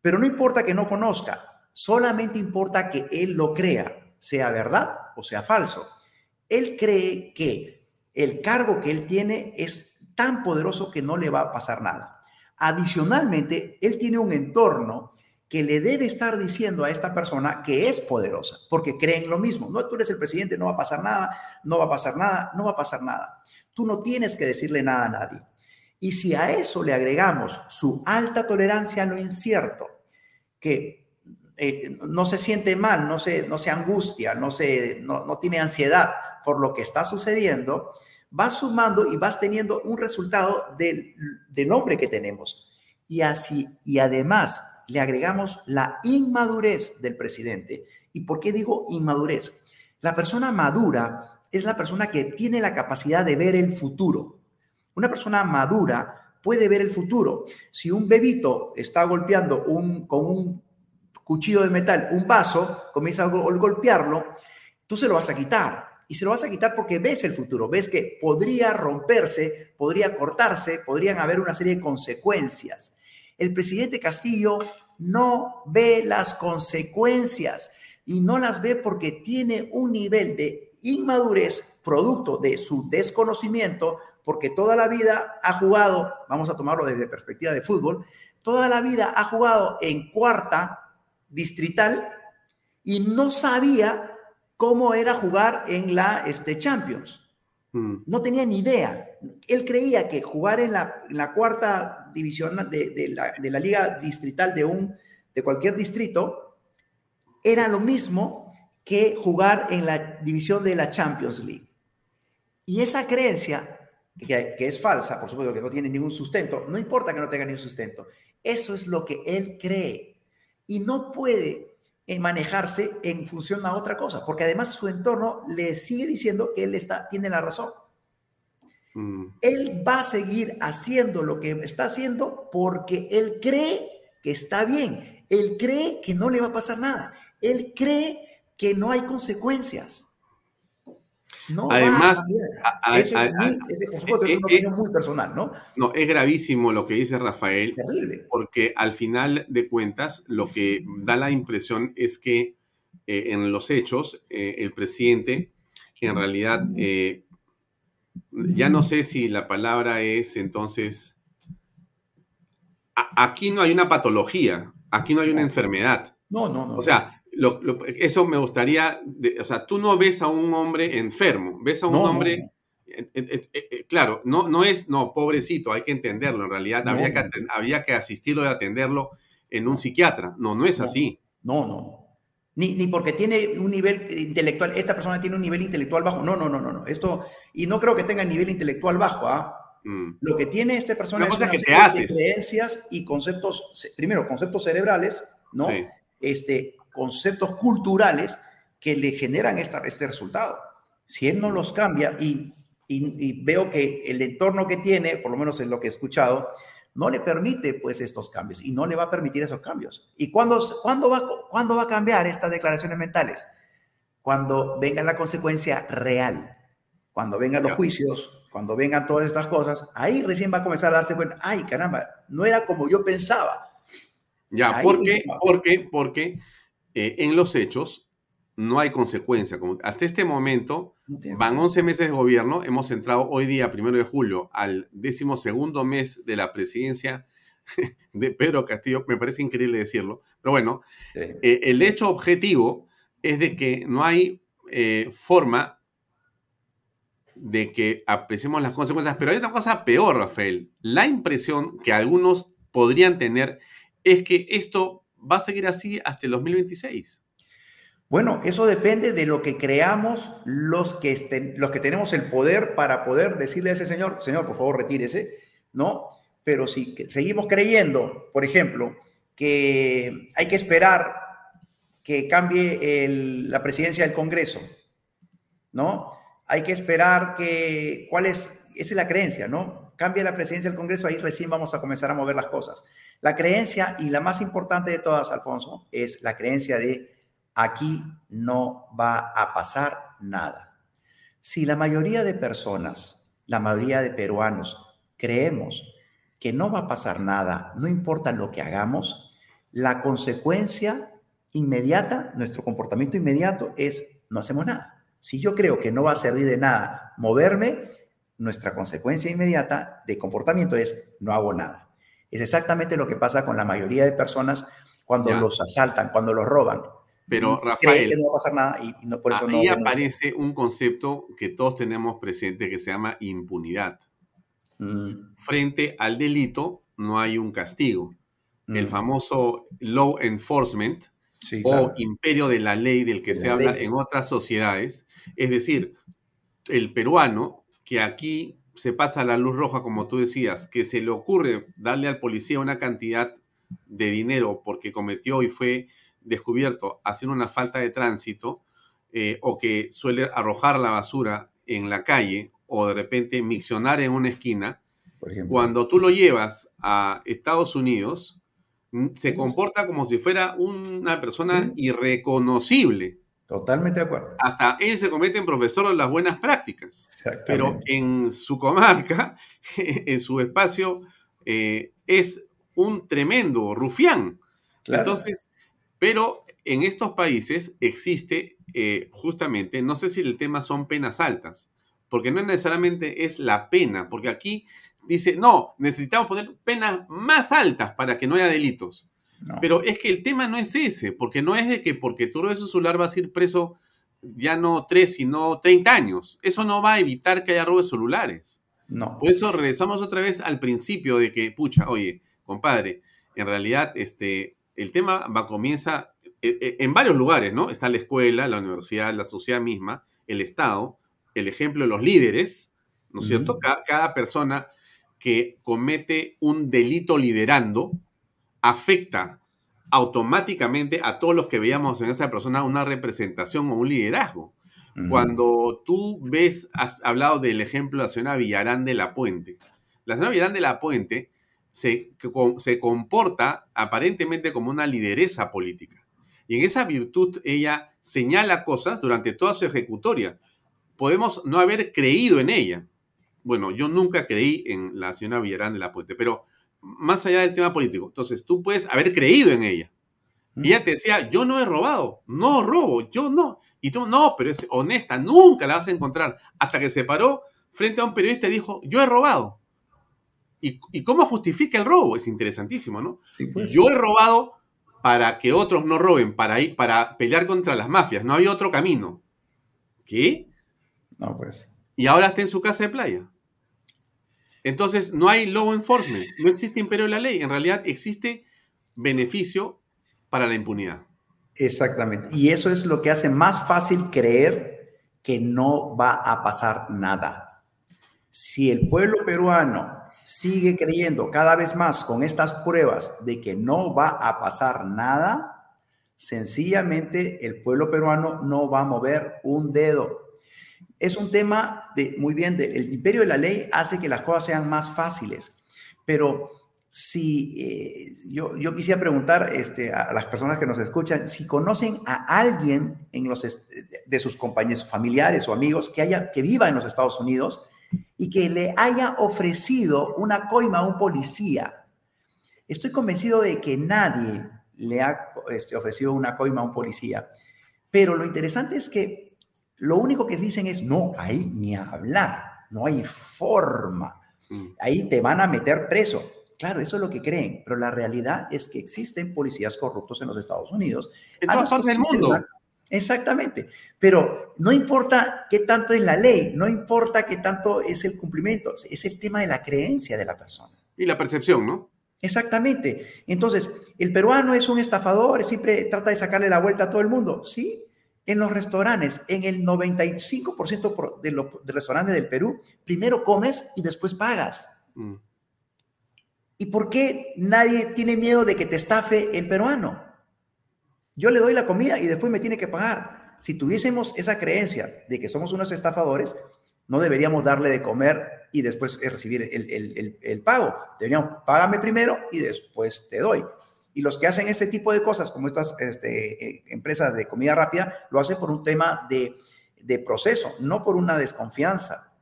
Pero no importa que no conozca, solamente importa que él lo crea, sea verdad o sea falso. Él cree que el cargo que él tiene es tan poderoso que no le va a pasar nada. Adicionalmente, él tiene un entorno que le debe estar diciendo a esta persona que es poderosa, porque creen lo mismo. No, tú eres el presidente, no va a pasar nada, no va a pasar nada, no va a pasar nada. Tú no tienes que decirle nada a nadie. Y si a eso le agregamos su alta tolerancia a lo incierto, que eh, no se siente mal, no se, no se angustia, no, se, no, tiene ansiedad por lo que está sucediendo, vas sumando y vas teniendo un resultado del, del hombre que tenemos. Y así, y además, le agregamos la inmadurez del presidente. ¿Y por qué digo inmadurez? La persona madura es la persona que tiene la capacidad de ver el futuro. Una persona madura puede ver el futuro. Si un bebito está golpeando un, con un cuchillo de metal un vaso, comienza a golpearlo, tú se lo vas a quitar. Y se lo vas a quitar porque ves el futuro, ves que podría romperse, podría cortarse, podrían haber una serie de consecuencias el presidente Castillo no ve las consecuencias y no las ve porque tiene un nivel de inmadurez producto de su desconocimiento, porque toda la vida ha jugado, vamos a tomarlo desde perspectiva de fútbol, toda la vida ha jugado en cuarta distrital y no sabía cómo era jugar en la este, Champions. Mm. No tenía ni idea. Él creía que jugar en la, cuarta división de, la, liga distrital de, un, de cualquier distrito era lo mismo que jugar en la división de la Champions League. Y esa creencia, que, que es falsa, por supuesto que no tiene ningún sustento, no importa que no tenga ningún sustento, eso es lo que él cree. Y no puede en manejarse en función a otra cosa, porque además su entorno le sigue diciendo que él está, tiene la razón. Mm. Él va a seguir haciendo lo que está haciendo porque él cree que está bien. Él cree que no le va a pasar nada. Él cree que no hay consecuencias. No Además, es, una opinión muy personal, ¿no? No, es gravísimo lo que dice Rafael, Terrible. porque al final de cuentas lo que da la impresión es que eh, en los hechos eh, el presidente en realidad eh, ya no sé si la palabra es entonces, aquí no hay una patología, aquí no hay una enfermedad. No, no, no. O sea, eso me gustaría, o sea, tú no ves a un hombre enfermo, ves a un hombre, eh, eh, eh, claro, no, no es, no, pobrecito, hay que entenderlo, en realidad había, que, había que asistirlo y atenderlo en un psiquiatra, no, no es así. No, no, ni, ni, porque tiene un nivel intelectual, esta persona tiene un nivel intelectual bajo, no, no, no, no, no, esto, y no creo que tenga nivel intelectual bajo, ¿ah? Mm. Lo que tiene esta persona es una que te haces. creencias y conceptos, primero, conceptos cerebrales, ¿no? Este, conceptos culturales que le generan esta, este resultado. Si él no los cambia y, veo que el entorno que tiene, por lo menos en lo que he escuchado, no le permite pues estos cambios y no le va a permitir esos cambios. ¿Y cuándo, cuándo, va, cuándo va a cambiar estas declaraciones mentales? Cuando venga la consecuencia real, cuando vengan los juicios, cuando vengan todas estas cosas, ahí recién va a comenzar a darse cuenta, ay caramba, no era como yo pensaba. Ya, ¿por qué? Porque, porque eh, en los hechos no hay consecuencia. Como hasta este momento van 11 meses de gobierno, hemos entrado hoy día, primero de julio, al décimo segundo mes de la presidencia [laughs] de Pedro Castillo, me parece increíble decirlo, pero bueno, eh, el hecho objetivo es de que no hay eh, forma de que apreciemos las consecuencias, pero hay una cosa peor, Rafael, la impresión que algunos podrían tener es que esto va a seguir así hasta el 2026? Bueno, eso depende de lo que creamos los que, estén, los que tenemos el poder para poder decirle a ese señor, señor, por favor, retírese, ¿no? Pero si seguimos creyendo, por ejemplo, que hay que esperar que cambie la presidencia del Congreso, ¿no? Hay que esperar que, ¿cuál es? Esa es la creencia, ¿no? Cambie la presidencia del Congreso, ahí recién vamos a comenzar a mover las cosas. La creencia, y la más importante de todas, Alfonso, es la creencia de aquí no va a pasar nada. Si la mayoría de personas, la mayoría de peruanos, creemos que no va a pasar nada, no importa lo que hagamos, la consecuencia inmediata, nuestro comportamiento inmediato es no hacemos nada. Si yo creo que no va a servir de nada moverme, nuestra consecuencia inmediata de comportamiento es no hago nada. Es exactamente lo que pasa con la mayoría de personas cuando los asaltan, cuando los roban. Pero Rafael, no va a pasar nada y, no, por eso ahí aparece un concepto que todos tenemos presente que se llama impunidad. Mm. Frente al delito no hay un castigo. El mm. famoso law enforcement o imperio de la ley del que se habla en otras sociedades. Es decir, el peruano que aquí se pasa la luz roja, como tú decías, que se le ocurre darle al policía una cantidad de dinero porque cometió y fue descubierto haciendo una falta de tránsito, eh, o que suele arrojar la basura en la calle, o de repente miccionar en una esquina, cuando tú lo llevas a Estados Unidos, se comporta como si fuera una persona irreconocible. Totalmente de acuerdo. Hasta él se convierte en profesor de las buenas prácticas. Pero en su comarca, [laughs] en su espacio, eh, es un tremendo rufián. Entonces, pero en estos países existe eh, justamente, no sé si el tema son penas altas, porque no necesariamente es la pena, porque aquí dice, no, necesitamos poner penas más altas para que no haya delitos. Pero es que el tema no es ese, porque no es de que porque tú robes su celular vas a ir preso ya no tres, sino 30 años. Eso no va a evitar que haya robos celulares. No. Por eso regresamos otra vez al principio de que, pucha, oye, compadre, en realidad este, el tema va, comienza e, e, en varios lugares, ¿no? Está la escuela, la universidad, la sociedad misma, el Estado, el ejemplo de los líderes, ¿no es cierto? cada persona que comete un delito liderando, afecta automáticamente a todos los que veíamos en esa persona una representación o un liderazgo. Cuando tú ves, has hablado del ejemplo de la señora Villarán de la Puente. La señora Villarán de la Puente se, se comporta aparentemente como una lideresa política. Y en esa virtud ella señala cosas durante toda su ejecutoria. Podemos no haber creído en ella. Bueno, yo nunca creí en la señora Villarán de la Puente, pero más allá del tema político. Entonces, tú puedes haber creído en ella. Y ella te decía, yo no he robado, no robo, yo no. Y tú, no, pero es honesta, nunca la vas a encontrar. Hasta que se paró frente a un periodista y dijo, yo he robado. ¿Y, cómo justifica el robo? Es interesantísimo, ¿no? Pues. Yo he robado para que otros no roben, para, ir, para pelear contra las mafias. No había otro camino. ¿Qué? No, pues. Y ahora está en su casa de playa. Entonces, no hay law enforcement, no existe imperio de la ley. En realidad existe beneficio para la impunidad. Exactamente. Y eso es lo que hace más fácil creer que no va a pasar nada. Si el pueblo peruano sigue creyendo cada vez más con estas pruebas de que no va a pasar nada, sencillamente el pueblo peruano no va a mover un dedo. Es un tema de, muy bien, el imperio de la ley hace que las cosas sean más fáciles, pero si eh, yo, yo, quisiera preguntar este, a las personas que nos escuchan si conocen a alguien en los, de sus compañeros familiares o amigos que, haya, que viva en los Estados Unidos y que le haya ofrecido una coima a un policía. Estoy convencido de que nadie le ha este, ofrecido una coima a un policía. Pero lo interesante es que lo único que dicen es, no, ahí ni hablar, no hay forma. Mm. Ahí te van a meter preso. Claro, eso es lo que creen, pero la realidad es que existen policías corruptos en los Estados Unidos. En todas partes del mundo. Exactamente, pero no importa qué tanto es la ley, no importa qué tanto es el cumplimiento, es el tema de la creencia de la persona. Y la percepción, ¿no? Exactamente. Entonces, el peruano es un estafador, siempre trata de sacarle la vuelta a todo el mundo. Sí, en los restaurantes, en el 95% de los restaurantes del Perú, primero comes y después pagas. Mm. ¿Y por qué nadie tiene miedo de que te estafe el peruano? Yo le doy la comida y después me tiene que pagar. Si tuviésemos esa creencia de que somos unos estafadores, no deberíamos darle de comer y después recibir el, pago. Deberíamos, págame primero y después te doy. Y los que hacen ese tipo de cosas, como estas este, eh, empresas de comida rápida, lo hacen por un tema de, de proceso, no por una desconfianza.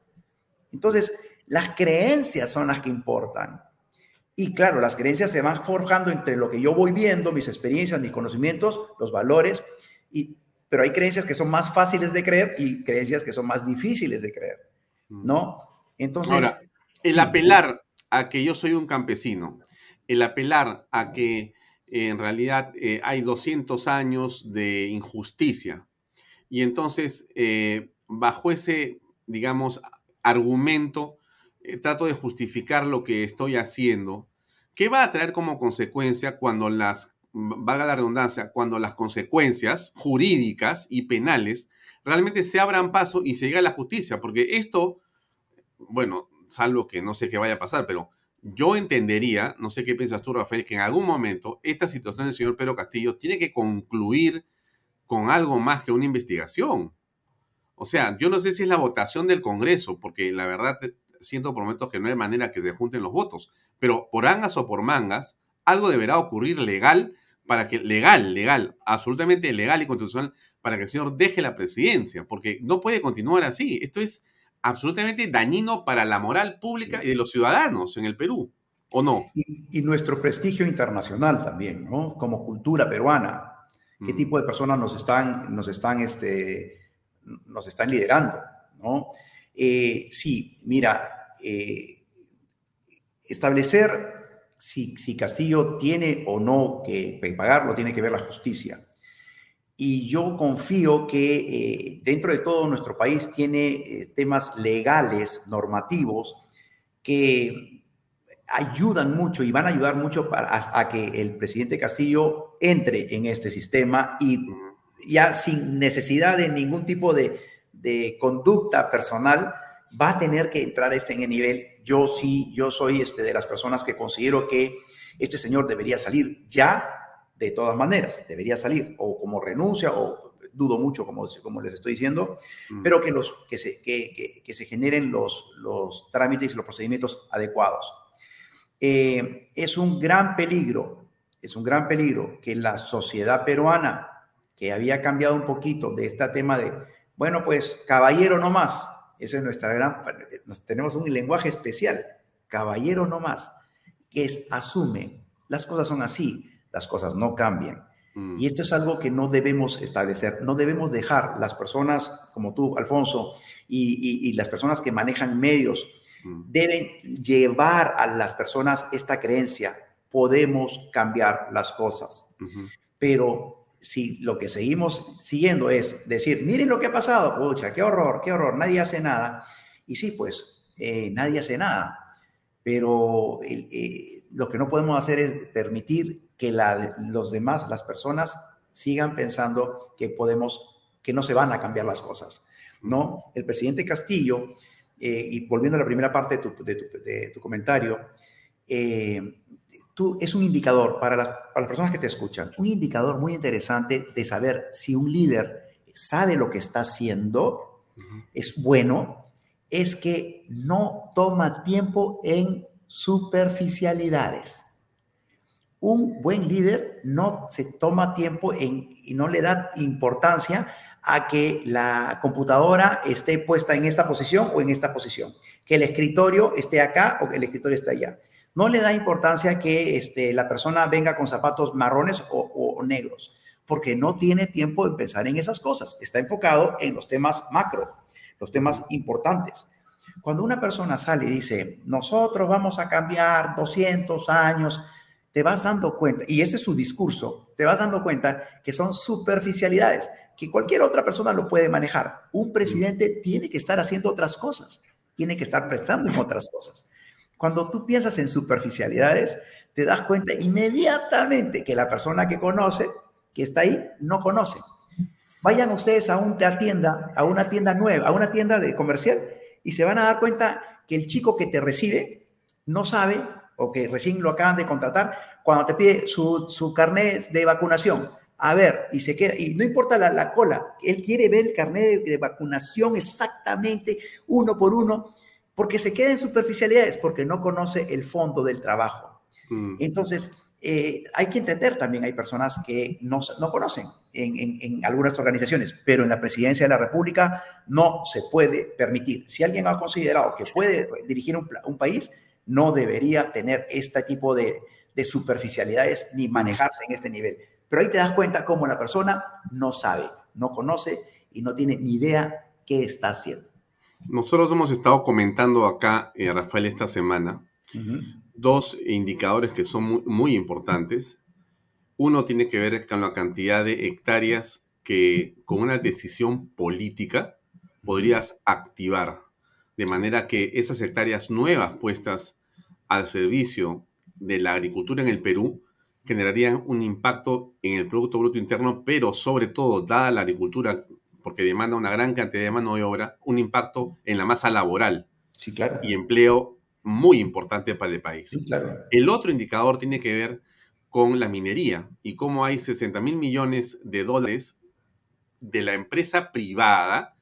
Entonces, las creencias son las que importan. Y claro, las creencias se van forjando entre lo que yo voy viendo, mis experiencias, mis conocimientos, los valores, y, pero hay creencias que son más fáciles de creer y creencias que son más difíciles de creer, mm. ¿no? Entonces... Ahora, el apelar a que yo soy un campesino, el apelar a que en realidad eh, hay 200 años de injusticia, y entonces, eh, bajo ese, digamos, argumento, trato de justificar lo que estoy haciendo, ¿Qué va a traer como consecuencia cuando las, valga la redundancia, cuando las consecuencias jurídicas y penales realmente se abran paso y se llegue a la justicia? Porque esto, bueno, salvo que no sé qué vaya a pasar, pero yo entendería, no sé qué piensas tú, Rafael, que en algún momento esta situación del señor Pedro Castillo tiene que concluir con algo más que una investigación. O sea, yo no sé si es la votación del Congreso, porque la verdad siento por momentos que no hay manera que se junten los votos, pero por angas o por mangas, algo deberá ocurrir legal para que, legal, legal, absolutamente legal y constitucional, para que el señor deje la presidencia, porque no puede continuar así. Esto es absolutamente dañino para la moral pública y de los ciudadanos en el Perú, ¿o no? Y, nuestro prestigio internacional también, ¿no? Como cultura peruana. ¿Qué mm. tipo de personas nos están, nos están, este, nos están liderando, ¿no? Eh, sí, mira, eh, establecer si, Castillo tiene o no que pagarlo, tiene que ver la justicia. Y yo confío que eh, dentro de todo nuestro país tiene temas legales, normativos, que ayudan mucho y van a ayudar mucho para, a, que el presidente Castillo entre en este sistema y ya sin necesidad de ningún tipo de, de conducta personal, va a tener que entrar este en el nivel. Yo sí, yo soy este, de las personas que considero que este señor debería salir ya, de todas maneras, debería salir, o como renuncia, o dudo mucho, como, como les estoy diciendo, mm. pero que, los, que, se, que, que, se generen los, los trámites y los procedimientos adecuados. Eh, es un gran peligro, es un gran peligro que la sociedad peruana, que había cambiado un poquito de este tema de, bueno, pues caballero no más, esa es nuestra gran, tenemos un lenguaje especial, caballero no más, que es asume, las cosas son así, las cosas no cambian. Mm. Y esto es algo que no debemos establecer, no debemos dejar las personas como tú, Alfonso, y, las personas que manejan medios, mm. deben llevar a las personas esta creencia, podemos cambiar las cosas. Pero si lo que seguimos siguiendo es decir, miren lo que ha pasado, pucha, qué horror, qué horror, nadie hace nada. Y sí, pues eh, nadie hace nada, pero eh, lo que no podemos hacer es permitir que los demás, las personas, sigan pensando que podemos, que no se van a cambiar las cosas. ¿no? El presidente Castillo, eh, y volviendo a la primera parte de tu, de tu comentario, es un indicador para las, personas que te escuchan, un indicador muy interesante de saber si un líder sabe lo que está haciendo, es bueno, es que no toma tiempo en superficialidades. Un buen líder no se toma tiempo en, y no le da importancia a que la computadora esté puesta en esta posición o en esta posición, que el escritorio esté acá o que el escritorio esté allá. No le da importancia que este, la persona venga con zapatos marrones o, negros, porque no tiene tiempo de pensar en esas cosas. Está enfocado en los temas macro, los temas importantes. Cuando una persona sale y dice, nosotros vamos a cambiar 200 años, te vas dando cuenta, y ese es su discurso, te vas dando cuenta que son superficialidades, que cualquier otra persona lo puede manejar. Un presidente tiene que estar haciendo otras cosas, tiene que estar prestando en otras cosas. Cuando tú piensas en superficialidades, te das cuenta inmediatamente que la persona que conoce, que está ahí, no conoce. Vayan ustedes a una tienda, a una tienda nueva, a una tienda de comercial y se van a dar cuenta que el chico que te recibe no sabe o que recién lo acaban de contratar cuando te pide su, su carnet de vacunación. A ver, y se queda, y no importa la, la cola, él quiere ver el carnet de vacunación exactamente uno por uno porque se queda en superficialidades, porque no conoce el fondo del trabajo. Mm. Entonces, eh, hay que entender también, hay personas que no, no conocen en, algunas organizaciones, pero en la presidencia de la República no se puede permitir. Si alguien ha considerado que puede dirigir un, un país, no debería tener este tipo de, de superficialidades ni manejarse en este nivel. Pero ahí te das cuenta cómo la persona no sabe, no conoce y no tiene ni idea qué está haciendo. Nosotros hemos estado comentando acá, eh, Rafael, esta semana, dos indicadores que son muy, importantes. Uno tiene que ver con la cantidad de hectáreas que con una decisión política podrías activar, de manera que esas hectáreas nuevas puestas al servicio de la agricultura en el Perú generarían un impacto en el Producto Bruto Interno, pero sobre todo, dada la agricultura porque demanda una gran cantidad de mano de obra, un impacto en la masa laboral sí, claro. y empleo muy importante para el país. Sí, claro. El otro indicador tiene que ver con la minería y cómo hay 60 mil millones de dólares de la empresa privada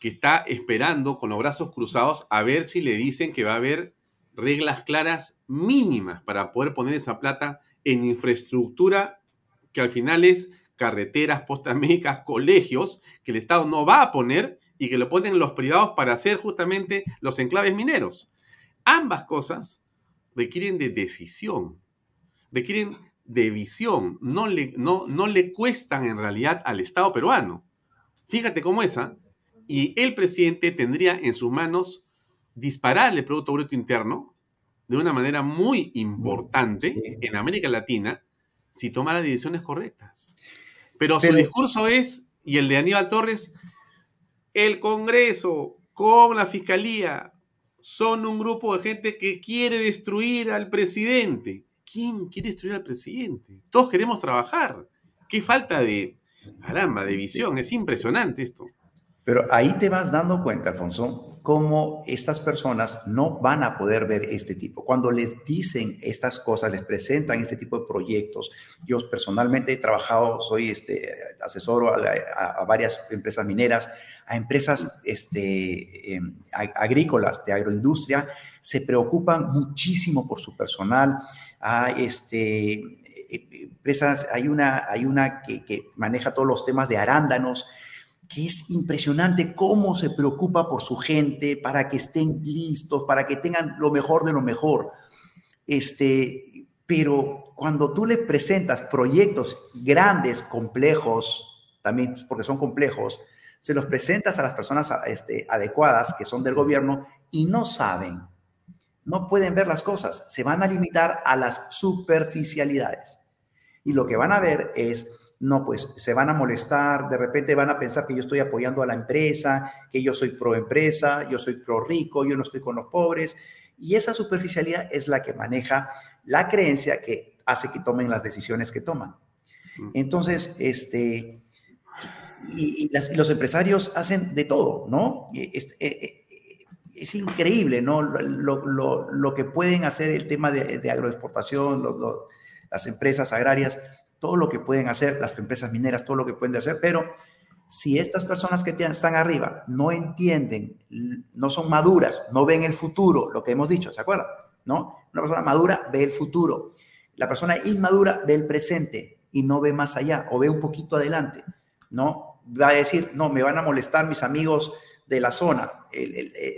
que está esperando con los brazos cruzados a ver si le dicen que va a haber reglas claras mínimas para poder poner esa plata en infraestructura que al final es carreteras, postas médicas, colegios, que el Estado no va a poner y que lo ponen los privados para hacer justamente los enclaves mineros. Ambas cosas requieren de decisión, requieren de visión, no le, no, no le cuestan en realidad al Estado peruano. Fíjate cómo esa, y el presidente tendría en sus manos disparar el Producto Bruto Interno de una manera muy importante en América Latina si tomara decisiones correctas. Pero, su discurso es, y el de Aníbal Torres, el Congreso con la Fiscalía son un grupo de gente que quiere destruir al presidente. ¿Quién quiere destruir al presidente? Todos queremos trabajar. Qué falta de, caramba, de visión. Es impresionante esto. Pero ahí te vas dando cuenta, Alfonso, cómo estas personas no van a poder ver este tipo. Cuando les dicen estas cosas, les presentan este tipo de proyectos. Yo personalmente he trabajado, soy este, asesor a, varias empresas mineras, a empresas este, em, agrícolas de agroindustria, se preocupan muchísimo por su personal. A este, e, e, empresas, hay una, hay una que maneja todos los temas de arándanos que es impresionante cómo se preocupa por su gente para que estén listos, para que tengan lo mejor de lo mejor. Este, pero cuando tú le presentas proyectos grandes, complejos, también porque son complejos, se los presentas a las personas este, adecuadas que son del gobierno y no saben, no pueden ver las cosas, se van a limitar a las superficialidades. Y lo que van a ver es no, pues se van a molestar, de repente van a pensar que yo estoy apoyando a la empresa, que yo soy pro empresa, yo soy pro rico, yo no estoy con los pobres. Y esa superficialidad es la que maneja la creencia que hace que tomen las decisiones que toman. Entonces, este, y, los empresarios hacen de todo, ¿no? Es, eh, eh, es, increíble, ¿no? Lo, que pueden hacer el tema de, agroexportación, las empresas agrarias todo lo que pueden hacer, las empresas mineras, todo lo que pueden hacer, pero si estas personas que están arriba no entienden, no son maduras, no ven el futuro, lo que hemos dicho, ¿se acuerdan? ¿No? Una persona madura ve el futuro. La persona inmadura ve el presente y no ve más allá o ve un poquito adelante, ¿no? Va a decir, no, me van a molestar mis amigos de la zona,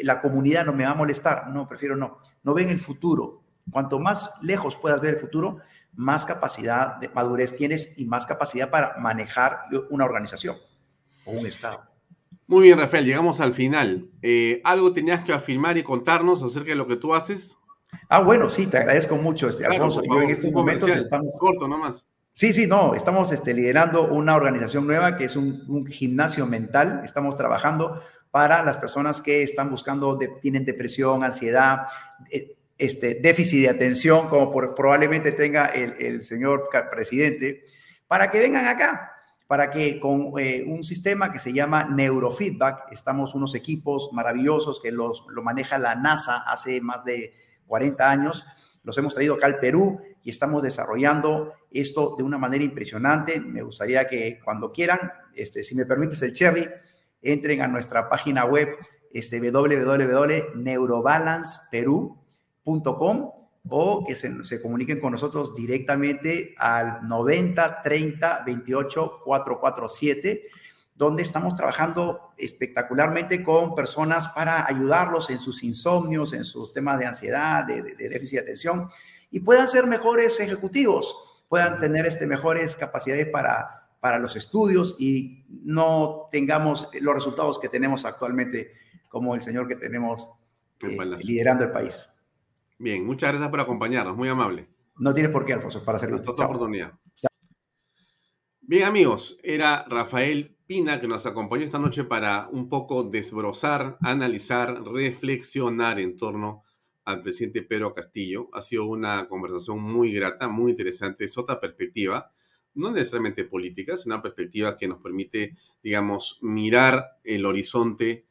la comunidad no me va a molestar, no, prefiero no. No ven el futuro. Cuanto más lejos puedas ver el futuro, más capacidad de madurez tienes y más capacidad para manejar una organización o un Estado. Muy bien, Rafael, llegamos al final. Eh, ¿Algo tenías que afirmar y contarnos acerca de lo que tú haces? Ah, bueno, sí, te agradezco mucho, este, Alfonso. Yo en estos momentos estamos... Corto nomás. Sí, sí, no, estamos este, liderando una organización nueva que es un, gimnasio mental. Estamos trabajando para las personas que están buscando, tienen depresión, ansiedad, eh, este, déficit de atención, como probablemente tenga el, señor presidente, para que vengan acá, para que con eh, un sistema que se llama neurofeedback, estamos unos equipos maravillosos que los, lo maneja la NASA hace más de 40 años, los hemos traído acá al Perú y estamos desarrollando esto de una manera impresionante. Me gustaría que cuando quieran, este, si me permites el cherry, entren a nuestra página web este, com o que se, comuniquen con nosotros directamente al 90 30 28 447, donde estamos trabajando espectacularmente con personas para ayudarlos en sus insomnios, en sus temas de ansiedad, de, déficit de atención, y puedan ser mejores ejecutivos, puedan tener este, mejores capacidades para, para los estudios y no tengamos los resultados que tenemos actualmente como el señor que tenemos este, liderando el país. Bien, muchas gracias por acompañarnos, muy amable. No tienes por qué, Alfonso, para hacerlo. Otra oportunidad. Bien, amigos, era Rafael Pina que nos acompañó esta noche para un poco desbrozar, analizar, reflexionar en torno al presidente Pedro Castillo. Ha sido una conversación muy grata, muy interesante. Es otra perspectiva, no necesariamente política, es una perspectiva que nos permite, digamos, mirar el horizonte,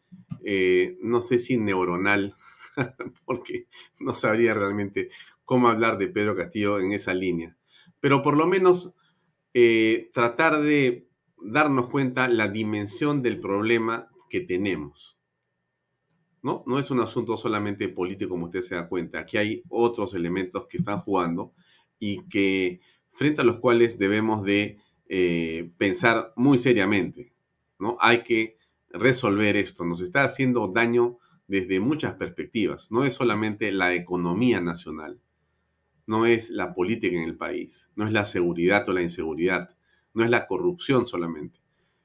eh, no sé si neuronal, [laughs] porque no sabría realmente cómo hablar de Pedro Castillo en esa línea. Pero por lo menos eh, tratar de darnos cuenta la dimensión del problema que tenemos. ¿No? no es un asunto solamente político, como usted se da cuenta. Aquí hay otros elementos que están jugando y que frente a los cuales debemos de eh, pensar muy seriamente. ¿no? Hay que resolver esto. Nos está haciendo daño desde muchas perspectivas. No es solamente la economía nacional, no es la política en el país, no es la seguridad o la inseguridad, no es la corrupción solamente.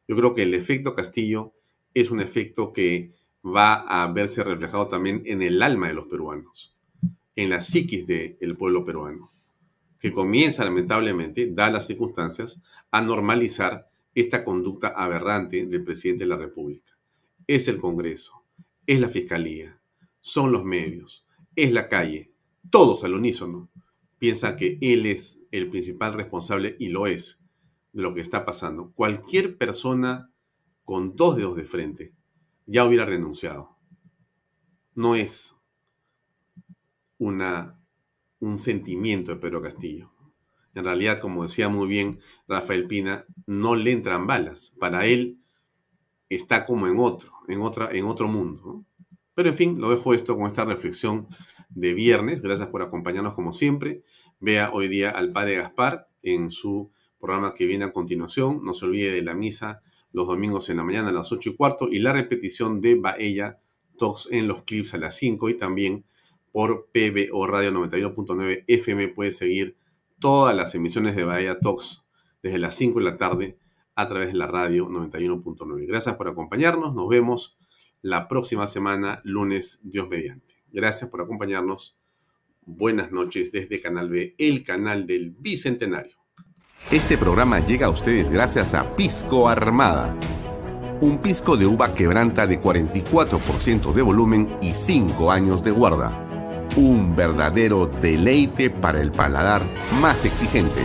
Yo creo que el efecto Castillo es un efecto que va a verse reflejado también en el alma de los peruanos, en la psiquis del pueblo peruano, que comienza lamentablemente, dadas las circunstancias, a normalizar esta conducta aberrante del presidente de la República. Es el Congreso, es la fiscalía, son los medios, es la calle, todos al unísono piensan que él es el principal responsable y lo es de lo que está pasando. Cualquier persona con dos dedos de frente ya hubiera renunciado. no es una, un sentimiento de Pedro Castillo. En realidad, como decía muy bien Rafael Pina, no le entran balas. Para él está como en otro, en, otra, en otro mundo. Pero en fin, lo dejo esto con esta reflexión de viernes. Gracias por acompañarnos como siempre. Vea hoy día al padre Gaspar en su programa que viene a continuación. No se olvide de la misa los domingos en la mañana a las 8 y cuarto y la repetición de Baella Talks en los clips a las 5 y también por PBO Radio 91.9 FM puede seguir todas las emisiones de Bahía Talks desde las 5 de la tarde a través de la radio 91.9. Gracias por acompañarnos. Nos vemos la próxima semana, lunes, Dios mediante. Gracias por acompañarnos. Buenas noches desde Canal B, el canal del Bicentenario. Este programa llega a ustedes gracias a Pisco Armada. Un pisco de uva quebranta de 44% de volumen y 5 años de guarda. Un verdadero deleite para el paladar más exigente.